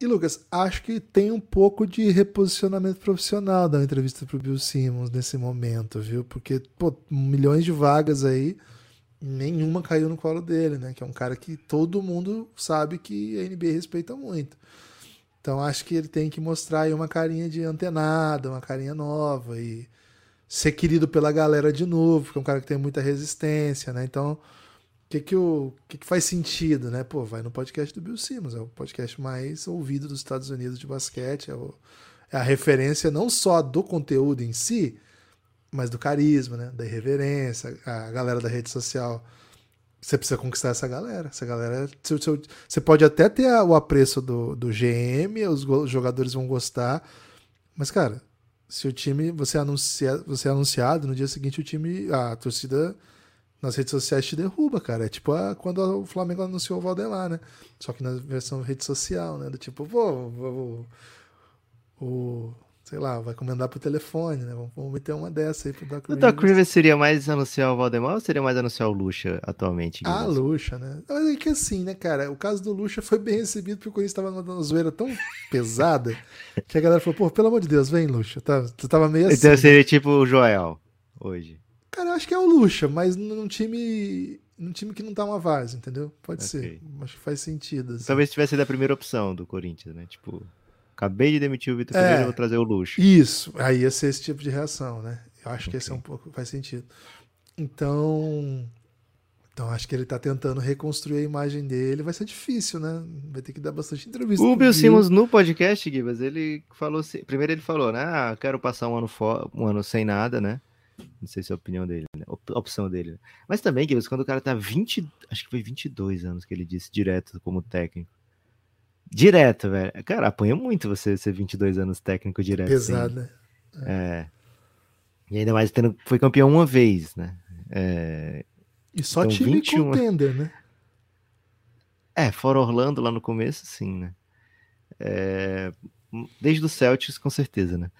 E Lucas, acho que tem um pouco de reposicionamento profissional da entrevista pro Bill Simmons nesse momento, viu? Porque, pô, milhões de vagas aí, nenhuma caiu no colo dele, né? Que é um cara que todo mundo sabe que a NBA respeita muito. Então acho que ele tem que mostrar aí uma carinha de antenada, uma carinha nova e ser querido pela galera de novo, porque é um cara que tem muita resistência, né? Então, que que, o, que que faz sentido, né? Pô, vai no podcast do Bill Simmons, é o podcast mais ouvido dos Estados Unidos de basquete, é, o, é a referência não só do conteúdo em si, mas do carisma, né? Da irreverência, a galera da rede social Você precisa conquistar essa galera. Essa galera. Seu, seu, você pode até ter o apreço do, do GM, os, os, jogadores vão gostar. Mas, cara, se o time. Você, anuncia, você é anunciado, no dia seguinte o time. A torcida nas redes sociais te derruba, cara. É tipo a, quando o Flamengo anunciou o Valdelar, né? Só que na versão rede social, né? Do tipo, pô, o sei lá, vai comendar pro telefone, né? Vamos, meter uma dessa aí pro Doc Rivers. O Doc Rivers seria mais anunciar o Valdemar ou seria mais anunciar o Lucha atualmente? Ah, Lucha, né? Mas é que assim, né, cara? O caso do Lucha foi bem recebido porque o Corinthians tava numa zoeira tão pesada que a galera falou, pô, pelo amor de Deus, vem, Lucha. Tá, tu tava meio assim. Então seria tipo o Joel hoje. Cara, eu acho que é o Lucha, mas num time num time que não tá uma vaza, entendeu? Pode okay. ser. Acho que faz sentido. Assim. Talvez tivesse sido a primeira opção do Corinthians, né? Tipo. Acabei de demitir o Vitor é, Pereira, vou trazer o luxo. Isso, aí ia ser esse tipo de reação, né? Eu acho okay. que esse é um pouco. faz sentido. Então. Então acho que ele tá tentando reconstruir a imagem dele. Vai ser difícil, né? Vai ter que dar bastante entrevista. O Bill Simmons no podcast, Gibas, ele falou assim. Primeiro ele falou, né? Ah, quero passar um ano, um ano sem nada, né? Não sei se é a opinião dele, né? A opção dele. Mas também, Gibas, quando o cara tá 20. Acho que foi 22 anos que ele disse direto como técnico. Direto, velho. Cara, apanha muito você ser 22 anos técnico direto. Pesado, assim. né? É. E ainda mais tendo, foi campeão uma vez, né? É, e só então, time 21... contender, né? É, fora Orlando lá no começo, sim, né? É, desde o Celtics, com certeza, né?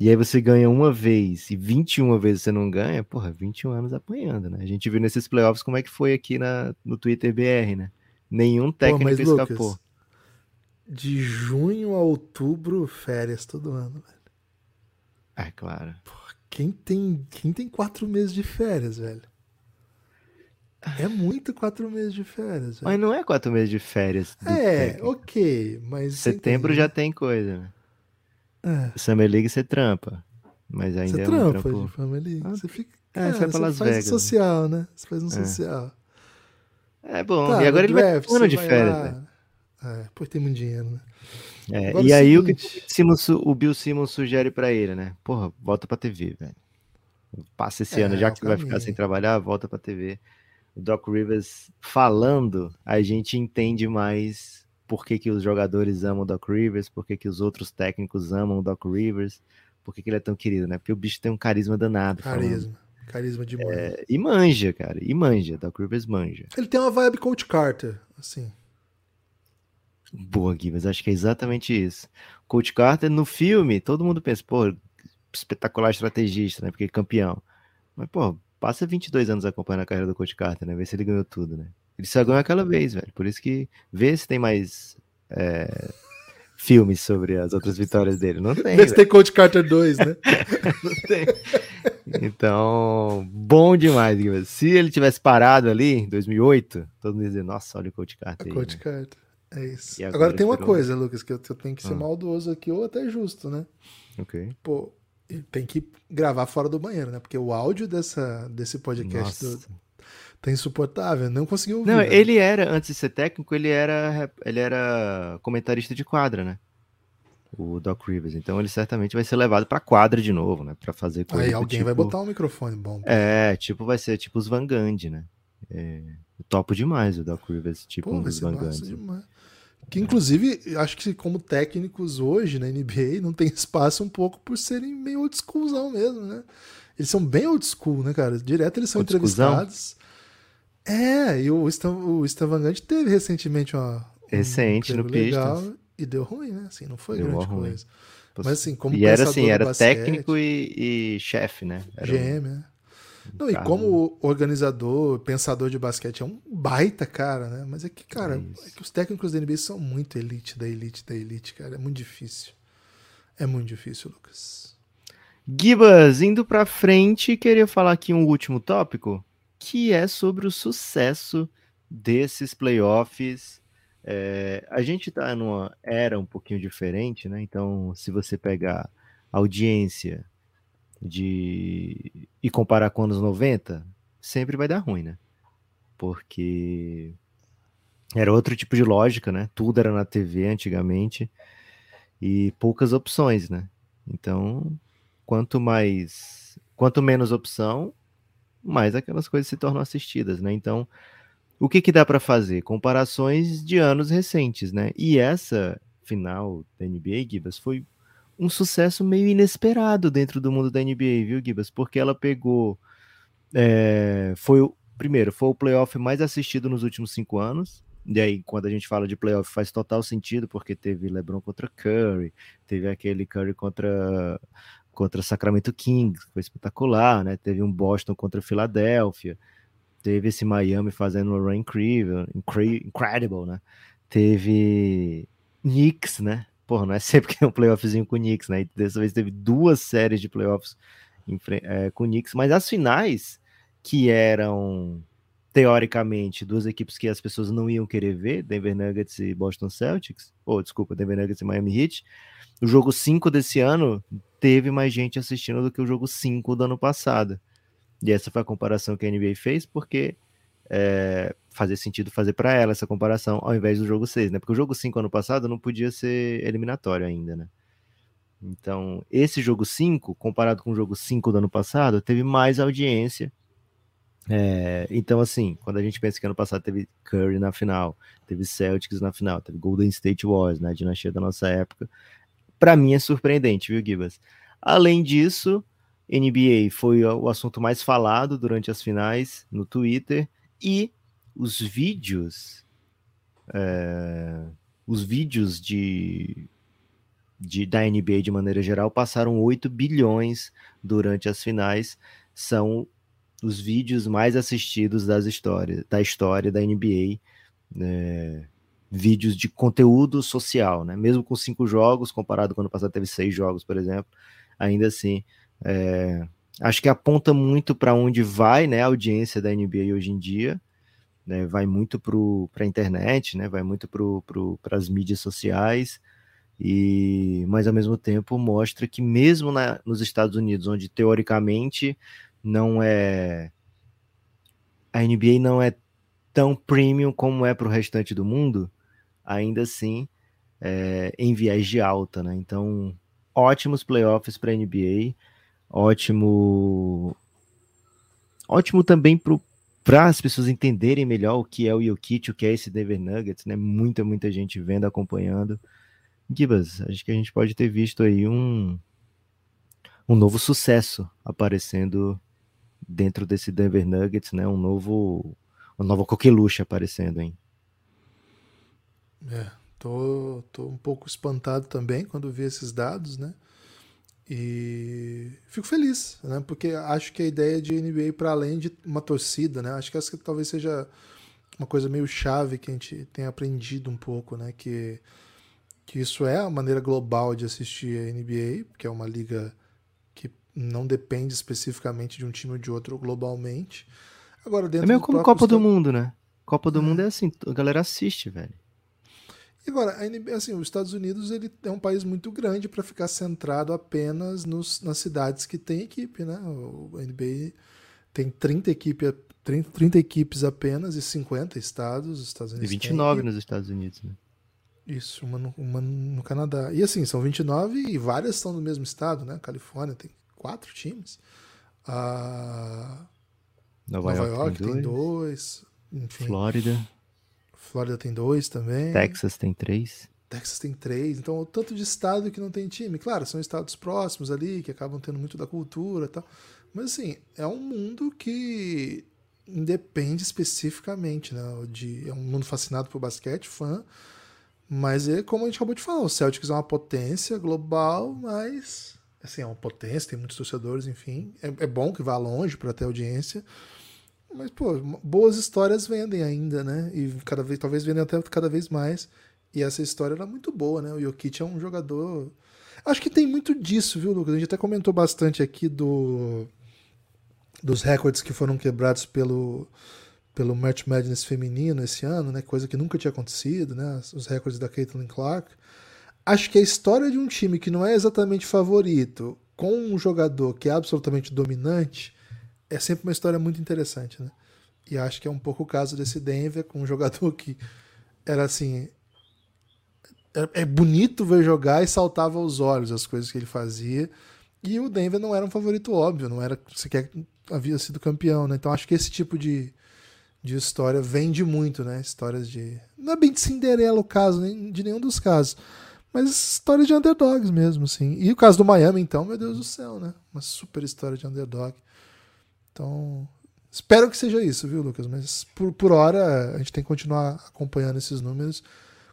E aí você ganha uma vez e 21 vezes você não ganha, porra, 21 anos apanhando, né? A gente viu nesses playoffs como é que foi aqui na, no Twitter BR, né? Nenhum técnico Pô, escapou. De junho a outubro, férias todo ano, velho. É, claro. Porra, quem tem, quem tem quatro meses de férias, velho? É muito quatro meses de férias. Velho. Mas não é quatro meses de férias. É, técnico. ok, mas. Setembro já tem coisa, né? É. Summer League você trampa. Mas ainda você é trampa um trampo... de Summer League. Ah, você fica. É, você, você faz Vegas, um social, né? Você faz um é. social. É bom. Tá, e agora ele draft, vai um ano de férias, né? É, pois tem muito dinheiro, né? É, e aí seguinte... o que o, Simmons, o Bill Simmons sugere para ele, né? Porra, volta pra TV, velho. Passa esse é, ano, já que você vai ficar sem trabalhar, volta pra TV. O Doc Rivers falando, a gente entende mais por que, que os jogadores amam o Doc Rivers, por que, que os outros técnicos amam o Doc Rivers, por que, que ele é tão querido, né? Porque o bicho tem um carisma danado. Carisma. Falando. Carisma demais. É, e manja, cara. E manja. Doc Rivers manja. Ele tem uma vibe Coach Carter, assim. Boa, Gui, mas acho que é exatamente isso. Coach Carter, no filme, todo mundo pensa, pô, espetacular estrategista, né? Porque é campeão. Mas, pô, passa 22 anos acompanhando a carreira do Coach Carter, né? Vê se ele ganhou tudo, né? Ele só ganhou aquela vez, velho. Por isso que vê se tem mais é, filmes sobre as outras vitórias dele. Não tem. Vê se tem Coach Carter 2, né? Não tem. Então, bom demais, Gui. Se ele tivesse parado ali em 2008, todo mundo ia dizer, nossa, olha o Coach Carter. Aí, Coach né? Carter. É isso. Agora, agora, tem uma coisa, Lucas, que eu, eu tenho que ser ah. maldoso aqui, ou até justo, né? Ok. Pô, tem que gravar fora do banheiro, né? Porque o áudio dessa, desse podcast do, tá insuportável, não conseguiu ouvir. Não, né? ele era, antes de ser técnico, ele era, ele era comentarista de quadra, né? O Doc Rivers. Então ele certamente vai ser levado pra quadra de novo, né? Pra fazer coisa. Aí alguém tipo... vai botar um microfone bom. É, tipo, vai ser tipo os Van Gundy, né? É, topo demais o Doc Rivers, tipo Pô, um dos Van Gundy. Que inclusive, acho que como técnicos hoje na NBA não tem espaço um pouco por serem meio old schoolzão mesmo, né? Eles são bem old school, né, cara? Direto eles são old entrevistados. É, e o, Stan, o teve recentemente uma. Recente, um no Pistons. E deu ruim, né? Assim, não foi deu grande ruim. coisa. Mas assim, como E era assim, era basquete, técnico e, e chefe, né? Era GM, um... né? Não, e como organizador, pensador de basquete, é um baita cara, né? Mas é que, cara, é, é que os técnicos da NBA são muito elite da elite da elite, cara. É muito difícil. É muito difícil, Lucas. Gibas, indo pra frente, queria falar aqui um último tópico, que é sobre o sucesso desses playoffs. É, a gente tá numa era um pouquinho diferente, né? Então, se você pegar audiência, de e comparar com anos 90, sempre vai dar ruim, né? Porque era outro tipo de lógica, né? Tudo era na TV antigamente e poucas opções, né? Então, quanto mais, quanto menos opção, mais aquelas coisas se tornam assistidas, né? Então, o que, que dá para fazer? Comparações de anos recentes, né? E essa final da NBA, Gibas, foi um sucesso meio inesperado dentro do mundo da NBA, viu, Gibas? Porque ela pegou. É, foi o. Primeiro, foi o playoff mais assistido nos últimos cinco anos. E aí, quando a gente fala de playoff, faz total sentido, porque teve LeBron contra Curry, teve aquele Curry contra, contra Sacramento Kings, foi espetacular, né? Teve um Boston contra Filadélfia, teve esse Miami fazendo um run incrível, incredible, né? Teve Knicks, né? Porra, não é sempre que tem um playoffzinho com o Knicks, né? E dessa vez teve duas séries de playoffs é, com o Knicks, mas as finais, que eram teoricamente duas equipes que as pessoas não iam querer ver, Denver Nuggets e Boston Celtics, ou desculpa, Denver Nuggets e Miami Heat, o jogo 5 desse ano teve mais gente assistindo do que o jogo 5 do ano passado. E essa foi a comparação que a NBA fez, porque é, fazia sentido fazer para ela essa comparação ao invés do jogo 6, né? Porque o jogo 5 ano passado não podia ser eliminatório ainda, né? Então, esse jogo 5, comparado com o jogo 5 do ano passado, teve mais audiência. É, então, assim, quando a gente pensa que ano passado teve Curry na final, teve Celtics na final, teve Golden State Wars, né? Dinastia da nossa época. Para mim é surpreendente, viu, Gibas? Além disso, NBA foi o assunto mais falado durante as finais no Twitter e os vídeos, é, os vídeos de, de, da NBA de maneira geral passaram 8 bilhões durante as finais, são os vídeos mais assistidos das histórias, da história da NBA, é, vídeos de conteúdo social, né? Mesmo com cinco jogos, comparado com o ano passado teve seis jogos, por exemplo, ainda assim é, acho que aponta muito para onde vai né, a audiência da NBA hoje em dia. Né, vai muito para a internet, né, vai muito para as mídias sociais, e mas ao mesmo tempo mostra que mesmo na, nos Estados Unidos, onde teoricamente não é a NBA não é tão premium como é para o restante do mundo, ainda assim é, em viés de alta, né? Então ótimos playoffs para a NBA ótimo ótimo também para as pessoas entenderem melhor o que é o Jokic, o que é esse Denver Nuggets, né? Muita, muita gente vendo, acompanhando. Gibas, acho que a gente pode ter visto aí um, um novo sucesso aparecendo dentro desse Denver Nuggets, né? Um novo, uma nova coqueluche aparecendo, hein? É, tô, tô um pouco espantado também quando vi esses dados, né? E fico feliz, né? Porque acho que a ideia de NBA para além de uma torcida, né? Acho que essa talvez seja uma coisa meio chave que a gente tem aprendido um pouco, né? Que, que isso é a maneira global de assistir a NBA, que é uma liga que não depende especificamente de um time ou de outro globalmente. Agora dentro é meio como Copa do Mundo, né? Copa do é. Mundo é assim, a galera assiste, velho. E agora, a NBA, assim, os Estados Unidos ele é um país muito grande para ficar centrado apenas nos, nas cidades que tem equipe, né? O NBA tem 30, equipe, 30, 30 equipes apenas e 50 estados. Os Estados Unidos e 29 tem, nos Estados Unidos, né? Isso, uma no, uma no Canadá. E assim, são 29 e várias estão no mesmo estado, né? Califórnia tem quatro times. A Nova, Nova York, York, tem dois. dois. Enfim. Flórida. Flórida tem dois também. Texas tem três. Texas tem três. Então, o tanto de estado que não tem time. Claro, são estados próximos ali, que acabam tendo muito da cultura e tal. Mas, assim, é um mundo que independe especificamente, né? De, é um mundo fascinado por basquete, fã. Mas é como a gente acabou de falar, o Celtics é uma potência global, mas assim, é uma potência, tem muitos torcedores, enfim. É, é bom que vá longe para ter audiência. Mas, pô, boas histórias vendem ainda, né? E cada vez, talvez vendem até cada vez mais. E essa história era muito boa, né? O Jokic é um jogador. Acho que tem muito disso, viu, Lucas? A gente até comentou bastante aqui do dos recordes que foram quebrados pelo pelo Match Madness feminino esse ano, né? Coisa que nunca tinha acontecido, né? Os recordes da Caitlin Clark. Acho que a história de um time que não é exatamente favorito, com um jogador que é absolutamente dominante, é sempre uma história muito interessante, né? E acho que é um pouco o caso desse Denver com um jogador que era assim. É, é bonito ver jogar e saltava aos olhos as coisas que ele fazia. E o Denver não era um favorito óbvio, não era sequer havia sido campeão, né? Então acho que esse tipo de, de história vende muito, né? Histórias de. Não é bem de Cinderela o caso, nem de nenhum dos casos. Mas história de underdogs mesmo, assim. E o caso do Miami, então, meu Deus do céu, né? Uma super história de underdog. Então, espero que seja isso, viu, Lucas? Mas por, por hora, a gente tem que continuar acompanhando esses números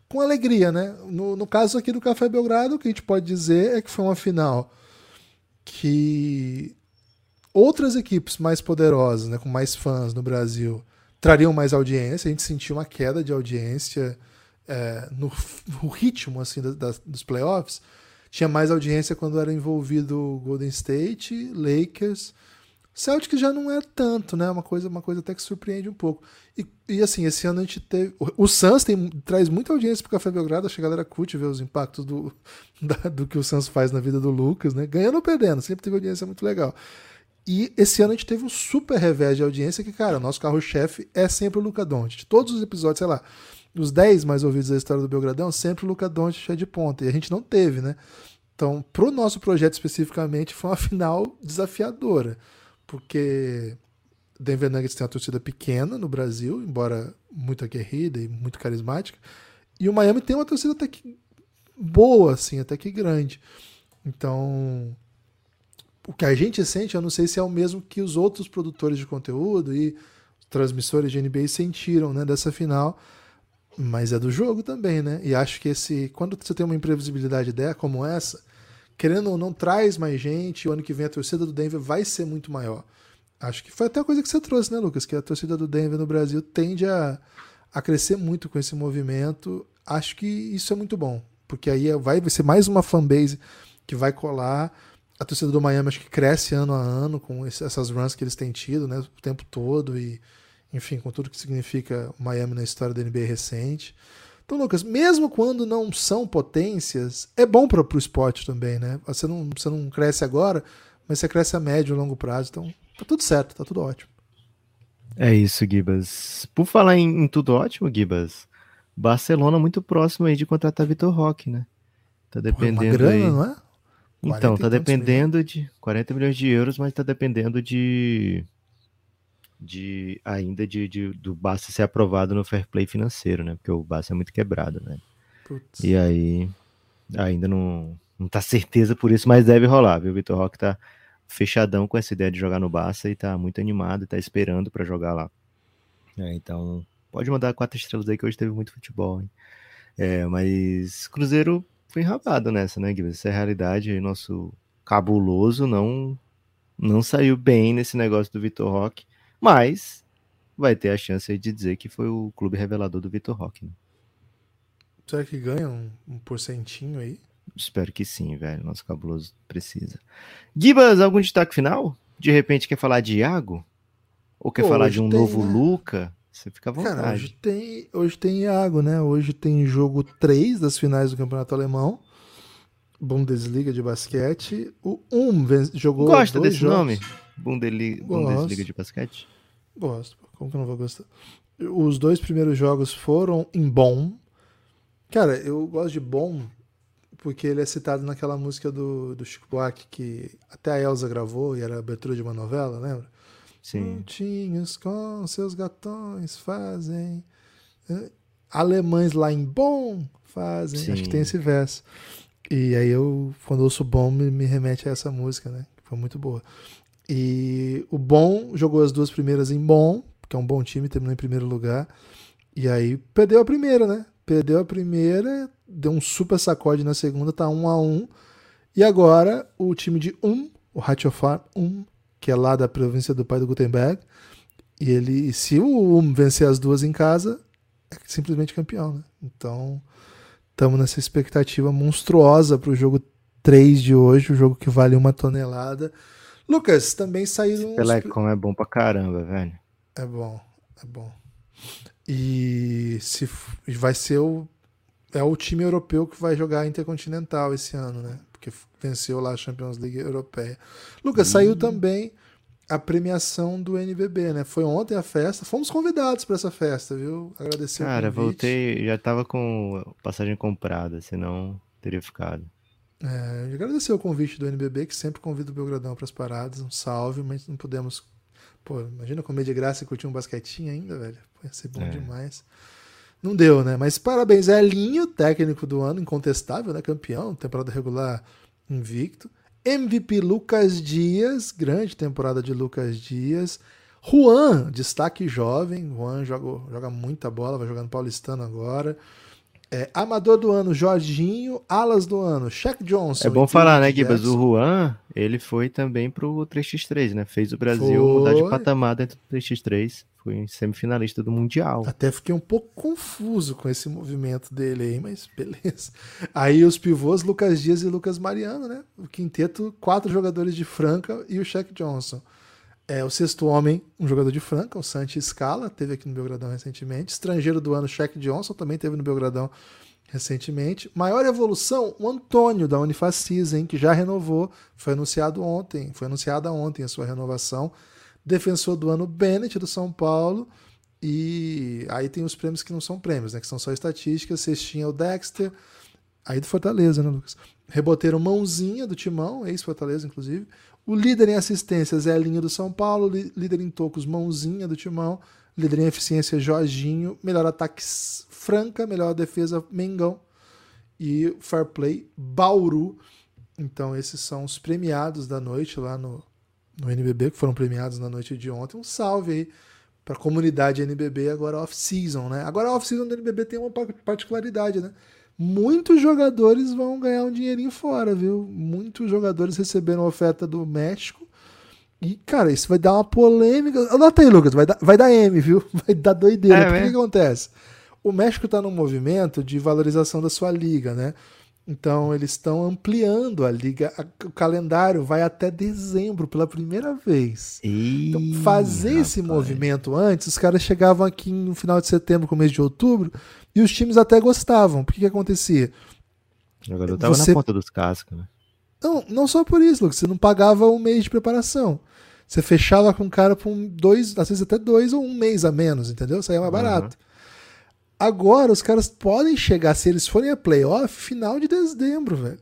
com alegria, né? No, no caso aqui do Café Belgrado, o que a gente pode dizer é que foi uma final que outras equipes mais poderosas, né, com mais fãs no Brasil, trariam mais audiência. A gente sentiu uma queda de audiência é, no, no, ritmo assim da, da, dos playoffs. Tinha mais audiência quando era envolvido Golden State, Lakers. Celtic já não é tanto, né? Uma coisa, uma coisa até que surpreende um pouco. E, e assim, esse ano a gente teve. O, Suns tem, traz muita audiência pro Café Belgrado. A galera curte ver os impactos do, da, do que o Suns faz na vida do Lucas, né? Ganhando ou perdendo, sempre teve audiência muito legal. E esse ano a gente teve um super revés de audiência que, cara, o nosso carro-chefe é sempre o Luca Doncic. Todos os episódios, sei lá, os 10 mais ouvidos da história do Belgradão, sempre o Luca Doncic é de ponta. E a gente não teve, né? Então, pro nosso projeto especificamente, foi uma final desafiadora. Porque Denver Nuggets tem uma torcida pequena no Brasil, embora muito aguerrida e muito carismática. E o Miami tem uma torcida até que boa, assim, até que grande. Então, o que a gente sente, eu não sei se é o mesmo que os outros produtores de conteúdo e transmissores de NBA sentiram, né, dessa final, mas é do jogo também, né? E acho que esse, quando você tem uma imprevisibilidade ideia como essa, querendo ou não traz mais gente, o ano que vem a torcida do Denver vai ser muito maior. Acho que foi até a coisa que você trouxe, né, Lucas? Que a torcida do Denver no Brasil tende a, a crescer muito com esse movimento. Acho que isso é muito bom, porque aí vai ser mais uma fanbase que vai colar a torcida do Miami acho que cresce ano a ano com essas runs que eles têm tido, né, o tempo todo e enfim, com tudo que significa Miami na história da NBA recente. Então, Lucas, mesmo quando não são potências, é bom para o esporte também, né? Você não, você não cresce agora, mas você cresce a médio e longo prazo. Então, tá tudo certo, tá tudo ótimo. É isso, Gibas. Por falar em, em tudo ótimo, Gibas, Barcelona muito próximo aí de contratar Vitor Roque, né? Tá dependendo Pô, uma grana, aí. não é? Então, tá dependendo milhões. de 40 milhões de euros, mas tá dependendo de de ainda de, de do Barça ser aprovado no fair play financeiro, né? Porque o Barça é muito quebrado, né? Putz. E aí ainda não não tá certeza por isso, mas deve rolar, viu? O Vitor Roque tá fechadão com essa ideia de jogar no Barça e tá muito animado, tá esperando para jogar lá. É, então, pode mandar quatro estrelas aí que hoje teve muito futebol, hein? É, mas Cruzeiro foi enrabado nessa, né, Guilherme? Essa é a realidade. Nosso cabuloso não não saiu bem nesse negócio do Vitor Roque, mas vai ter a chance de dizer que foi o clube revelador do Vitor Roque. Né? Será que ganha um, um porcentinho aí? Espero que sim, velho. Nosso cabuloso precisa. Gibas, algum destaque final? De repente quer falar de Iago? Ou quer Pô, falar de um tem, novo né? Luca? Você fica à vontade. Cara, hoje tem, hoje tem Iago, né? Hoje tem jogo 3 das finais do Campeonato Alemão. Bundesliga de basquete. O Um jogou Gosta desse jogos. nome? Bundesliga, Bundesliga de basquete? Gosto. Como que eu não vou gostar? Os dois primeiros jogos foram em Bonn. Cara, eu gosto de Bonn porque ele é citado naquela música do, do Chico Buarque que até a Elsa gravou e era a abertura de uma novela, lembra? Sim. Pontinhos com seus gatões fazem. Alemães lá em Bom fazem. Sim. Acho que tem esse verso. E aí eu, quando ouço Bom, me, me remete a essa música, né? Que foi muito boa. E o Bom jogou as duas primeiras em Bom, que é um bom time, terminou em primeiro lugar. E aí perdeu a primeira, né? Perdeu a primeira, deu um super sacode na segunda, tá um a um. E agora o time de um, o Ratiofarm um, que é lá da província do pai do Gutenberg. E ele, se o Um vencer as duas em casa, é simplesmente campeão, né? Então, estamos nessa expectativa monstruosa para o jogo 3 de hoje, o jogo que vale uma tonelada. Lucas, também saíram. Pelecom é bom pra caramba, velho. É bom, é bom. E se vai ser o é o time europeu que vai jogar Intercontinental esse ano, né? Porque venceu lá a Champions League Europeia. Lucas, saiu também a premiação do NBB, né? Foi ontem a festa. Fomos convidados para essa festa, viu? Agradecer Cara, voltei, já tava com passagem comprada, senão teria ficado. É, agradecer o convite do NBB, que sempre convida o Belgradão para as paradas. Um salve, mas não podemos Pô, imagina comer de graça e curtir um basquetinho ainda, velho. Pô, ia ser bom É. demais. Não deu, né? Mas parabéns, Elinho, técnico do ano, incontestável, né? Campeão, temporada regular invicto. MVP Lucas Dias, grande temporada de Lucas Dias. Juan, destaque jovem. Juan joga, joga muita bola, vai jogar no Paulistano agora. É, amador do ano, Jorginho. Alas do ano, Shaq Johnson. É bom falar, né, Gibas? O Juan, ele foi também pro 3x3, né? Fez o Brasil Foi. mudar de patamar dentro do 3x3. Foi semifinalista do Mundial. Até fiquei um pouco confuso com esse movimento dele aí, mas beleza. Aí os pivôs, Lucas Dias e Lucas Mariano, né? O quinteto, quatro jogadores de Franca e o Shaq Johnson. É, o sexto homem, um jogador de Franca, o Santi Scala, teve aqui no Belgradão recentemente. Estrangeiro do ano, Shaq Johnson, também teve no Belgradão recentemente. Maior evolução, o Antônio da Unifacis, hein, que já renovou, foi anunciado ontem, foi anunciada ontem a sua renovação. Defensor do ano, Bennett do São Paulo. E aí tem os prêmios que não são prêmios, né? Que são só estatísticas. Cestinha é o Dexter. Aí do Fortaleza, né, Lucas? Reboteiro Mãozinha do Timão, ex-Fortaleza, inclusive. O líder em assistências é Elinho do São Paulo. Líder em tocos, Mãozinha do Timão. Líder em eficiência, Jorginho. Melhor ataque, Franca. Melhor defesa, Mengão. E Fair Play, Bauru. Então, esses são os premiados da noite lá no, no NBB, que foram premiados na noite de ontem. Um salve aí para a comunidade NBB agora off-season, né? Agora a off-season do NBB tem uma pa- particularidade, né? Muitos jogadores vão ganhar um dinheirinho fora, viu? Muitos jogadores receberam oferta do México. E, cara, isso vai dar uma polêmica. Anota aí, Lucas, vai dar, vai dar M, viu? Vai dar doideira. É o que mesmo? acontece? O México está num movimento de valorização da sua liga, né? Então eles estão ampliando a liga. O calendário vai até dezembro pela primeira vez. Então, Ih, fazer esse rapaz. movimento antes, os caras chegavam aqui no final de setembro, começo de outubro, e os times até gostavam. Por que, que acontecia? O jogador tava Você- na ponta dos cascos, né? Não, não só por isso, Lucas. Você não pagava um mês de preparação. Você fechava com o cara por um, dois, às vezes até dois ou um mês a menos, entendeu? Saía mais Uhum. barato. Agora os caras podem chegar, se eles forem a playoff, final de dezembro, velho.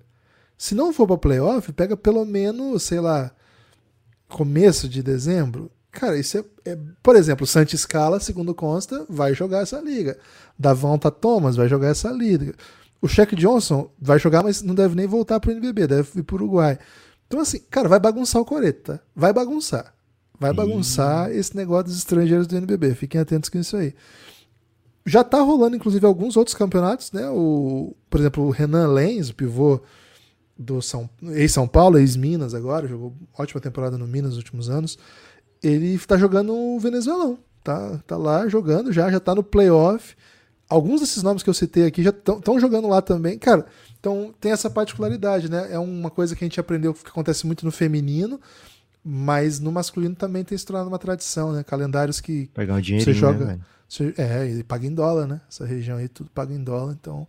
Se não for pra playoff, pega pelo menos, sei lá, começo de dezembro. Cara, isso é. é- por exemplo, o Santi Scala, segundo consta, vai jogar essa liga. Davonta Thomas vai jogar essa liga. O Shaq Johnson vai jogar, mas não deve nem voltar pro NBB, deve ir pro Uruguai. Então, assim, cara, vai bagunçar o Coreta. Vai bagunçar. Vai bagunçar esse negócio dos estrangeiros do NBB. Fiquem atentos com isso aí. Já tá rolando, inclusive, alguns outros campeonatos, né? O, por exemplo, o Renan Lenz, o pivô do São, ex-São Paulo, ex-Minas agora, jogou ótima temporada no Minas nos últimos anos. Ele tá jogando o Venezuelão. Tá, tá lá jogando já, já tá no playoff. Alguns desses nomes que eu citei aqui já estão jogando lá também. Cara, então tem essa particularidade, né? É uma coisa que a gente aprendeu que acontece muito no feminino, mas no masculino também tem se tornado uma tradição, né? Calendários que Pegar um dinheirinho, joga- né, você- É, e paga em dólar, né? Essa região aí tudo paga em dólar, então.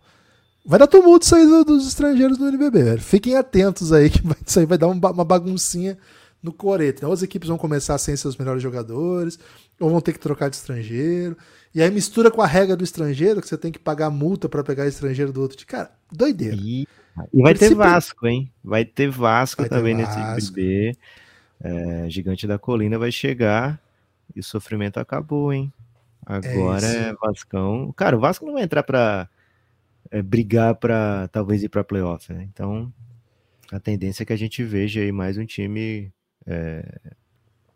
Vai dar tumulto isso aí do- dos estrangeiros do NBB, velho. Fiquem atentos aí, que vai- isso aí vai dar um uma baguncinha no Coreta. Então, as equipes vão começar sem seus melhores jogadores, ou vão ter que trocar de estrangeiro. E aí mistura com a regra do estrangeiro, que você tem que pagar multa pra pegar estrangeiro do outro. Cara, doideira. E, e vai ter Vasco, hein? Vai ter Vasco Vai ter também Vasco. nesse BB. É, Gigante da Colina vai chegar e o sofrimento acabou, hein? Agora isso. é, Vascão. Cara, o Vasco não vai entrar pra é, brigar pra talvez ir pra playoff, né? Então a tendência é que a gente veja aí mais um time é,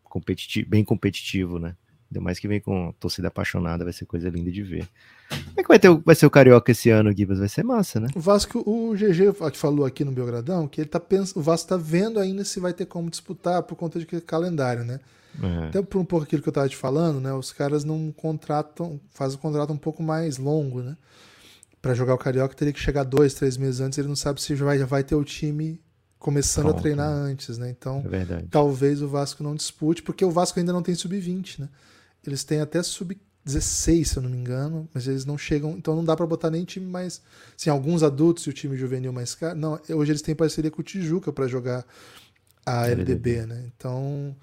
competiti- bem competitivo, né? Ainda mais que vem com torcida apaixonada, vai ser coisa linda de ver. Como é que vai, ter, vai ser o Carioca esse ano, Gibas? Vai ser massa, né? O Vasco, o GG que falou aqui no Belgradão, que ele tá pensando, o Vasco tá vendo ainda se vai ter como disputar por conta de que calendário, né? É. Até por um pouco aquilo que eu tava te falando, né? Os caras não contratam, fazem o contrato um pouco mais longo, né? Pra jogar o Carioca teria que chegar dois, três meses antes. Ele não sabe se vai, já vai ter o time começando Pronto, a treinar antes, né? Então, É verdade. talvez o Vasco não dispute, porque o Vasco ainda não tem sub-20, né? Eles têm até sub-16, se eu não me engano, mas eles não chegam, então não dá pra botar nem time mais, assim, alguns adultos e o time juvenil mais caro. Não, hoje eles têm parceria com o Tijuca pra jogar a LDB, né? Então,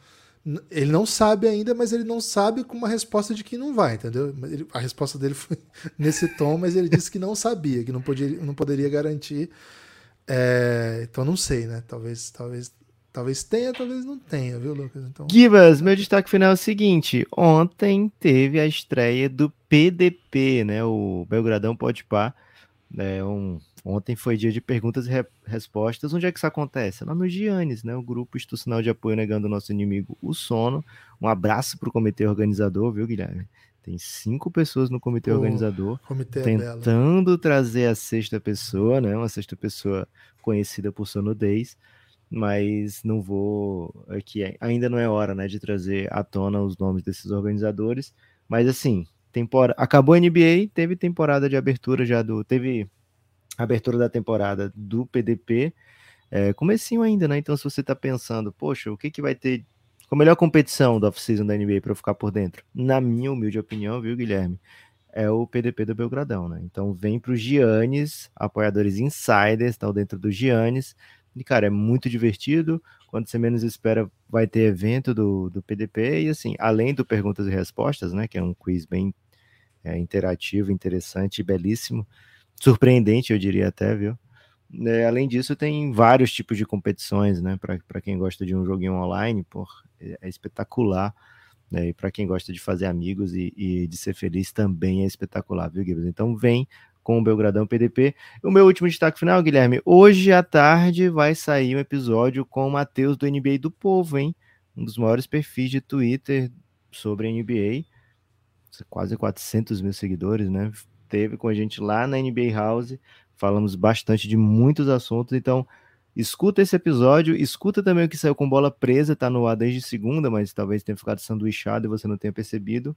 ele não sabe ainda, mas ele não sabe com uma resposta de que não vai, entendeu? Ele- a resposta dele foi nesse tom, mas ele disse que não sabia, que não, podia, não poderia garantir. É, então não sei, né? Talvez, talvez Talvez tenha, talvez não tenha, viu, Lucas? Então... Gibas, meu destaque final é o seguinte: ontem teve a estreia do PDP, né? O Belgradão Pode Par. É um, ontem foi dia de perguntas e re respostas. Onde é que isso acontece? Lá no Giannis, né? O grupo institucional de apoio negando o nosso inimigo o sono. Um abraço para o comitê organizador, viu, Guilherme? Tem cinco pessoas no comitê Pô, organizador comitê é tentando é trazer a sexta pessoa, né? Uma sexta pessoa conhecida por sua nudez, mas não vou aqui ainda não é hora, né, de trazer à tona os nomes desses organizadores. Mas assim, tempora... acabou a NBA, teve temporada de abertura já do, teve abertura da temporada do PDP, é, comecinho ainda, né? Então se você tá pensando, poxa, o que que vai ter com a melhor competição do off-season da NBA para eu ficar por dentro, na minha humilde opinião, viu, Guilherme? É o PDP do Belgradão, né? Então vem para os Giannis, apoiadores insiders, estão dentro do Giannis. E, cara, é muito divertido. Quando você menos espera, vai ter evento do, do PDP. E, assim, além do perguntas e respostas, né? Que é um quiz bem é, interativo, interessante belíssimo. Surpreendente, eu diria até, viu? É, além disso, tem vários tipos de competições, né? Para quem gosta de um joguinho online, por, é, é espetacular. Né? E para quem gosta de fazer amigos e, e, de ser feliz também é espetacular, viu, Gibbs? Então vem com o Belgradão PDP. O meu último destaque final, Guilherme. Hoje à tarde vai sair um episódio com o Matheus do NBA do Povo, hein? Um dos maiores perfis de Twitter sobre NBA. Quase 400 mil seguidores, né? Teve com a gente lá na NBA House Falamos bastante de muitos assuntos, então escuta esse episódio, escuta também o que saiu com bola presa, tá no ar desde segunda, mas talvez tenha ficado sanduichado e você não tenha percebido.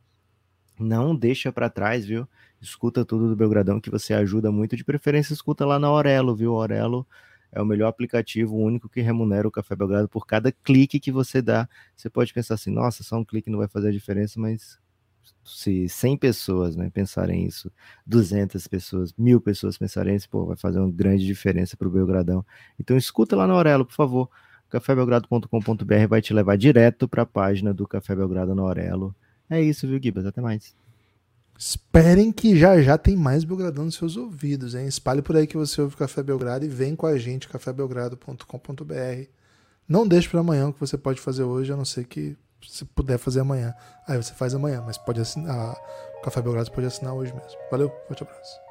Não deixa para trás, viu? Escuta tudo do Belgradão que você ajuda muito, de preferência escuta lá na Aurelo, viu? Aurelo é o melhor aplicativo, o único que remunera o Café Belgrado por cada clique que você dá. Você pode pensar assim, nossa, só um clique não vai fazer a diferença, mas se 100 pessoas né, pensarem isso, 200 pessoas, mil pessoas pensarem isso, pô, vai fazer uma grande diferença para o Belgradão. Então escuta lá na Aurelo, por favor. cafébelgrado.com.br vai te levar direto para a página do Café Belgrado na Aurelo. É isso, viu, Gibas? Até mais. Esperem que já já tem mais Belgradão nos seus ouvidos, hein? Espalhe por aí que você ouve o Café Belgrado e vem com a gente, cafébelgrado.com.br. Não deixe para amanhã o que você pode fazer hoje, a não ser que se puder fazer amanhã. Aí você faz amanhã, mas pode assinar. O Café Belgrado pode assinar hoje mesmo. Valeu, forte abraço.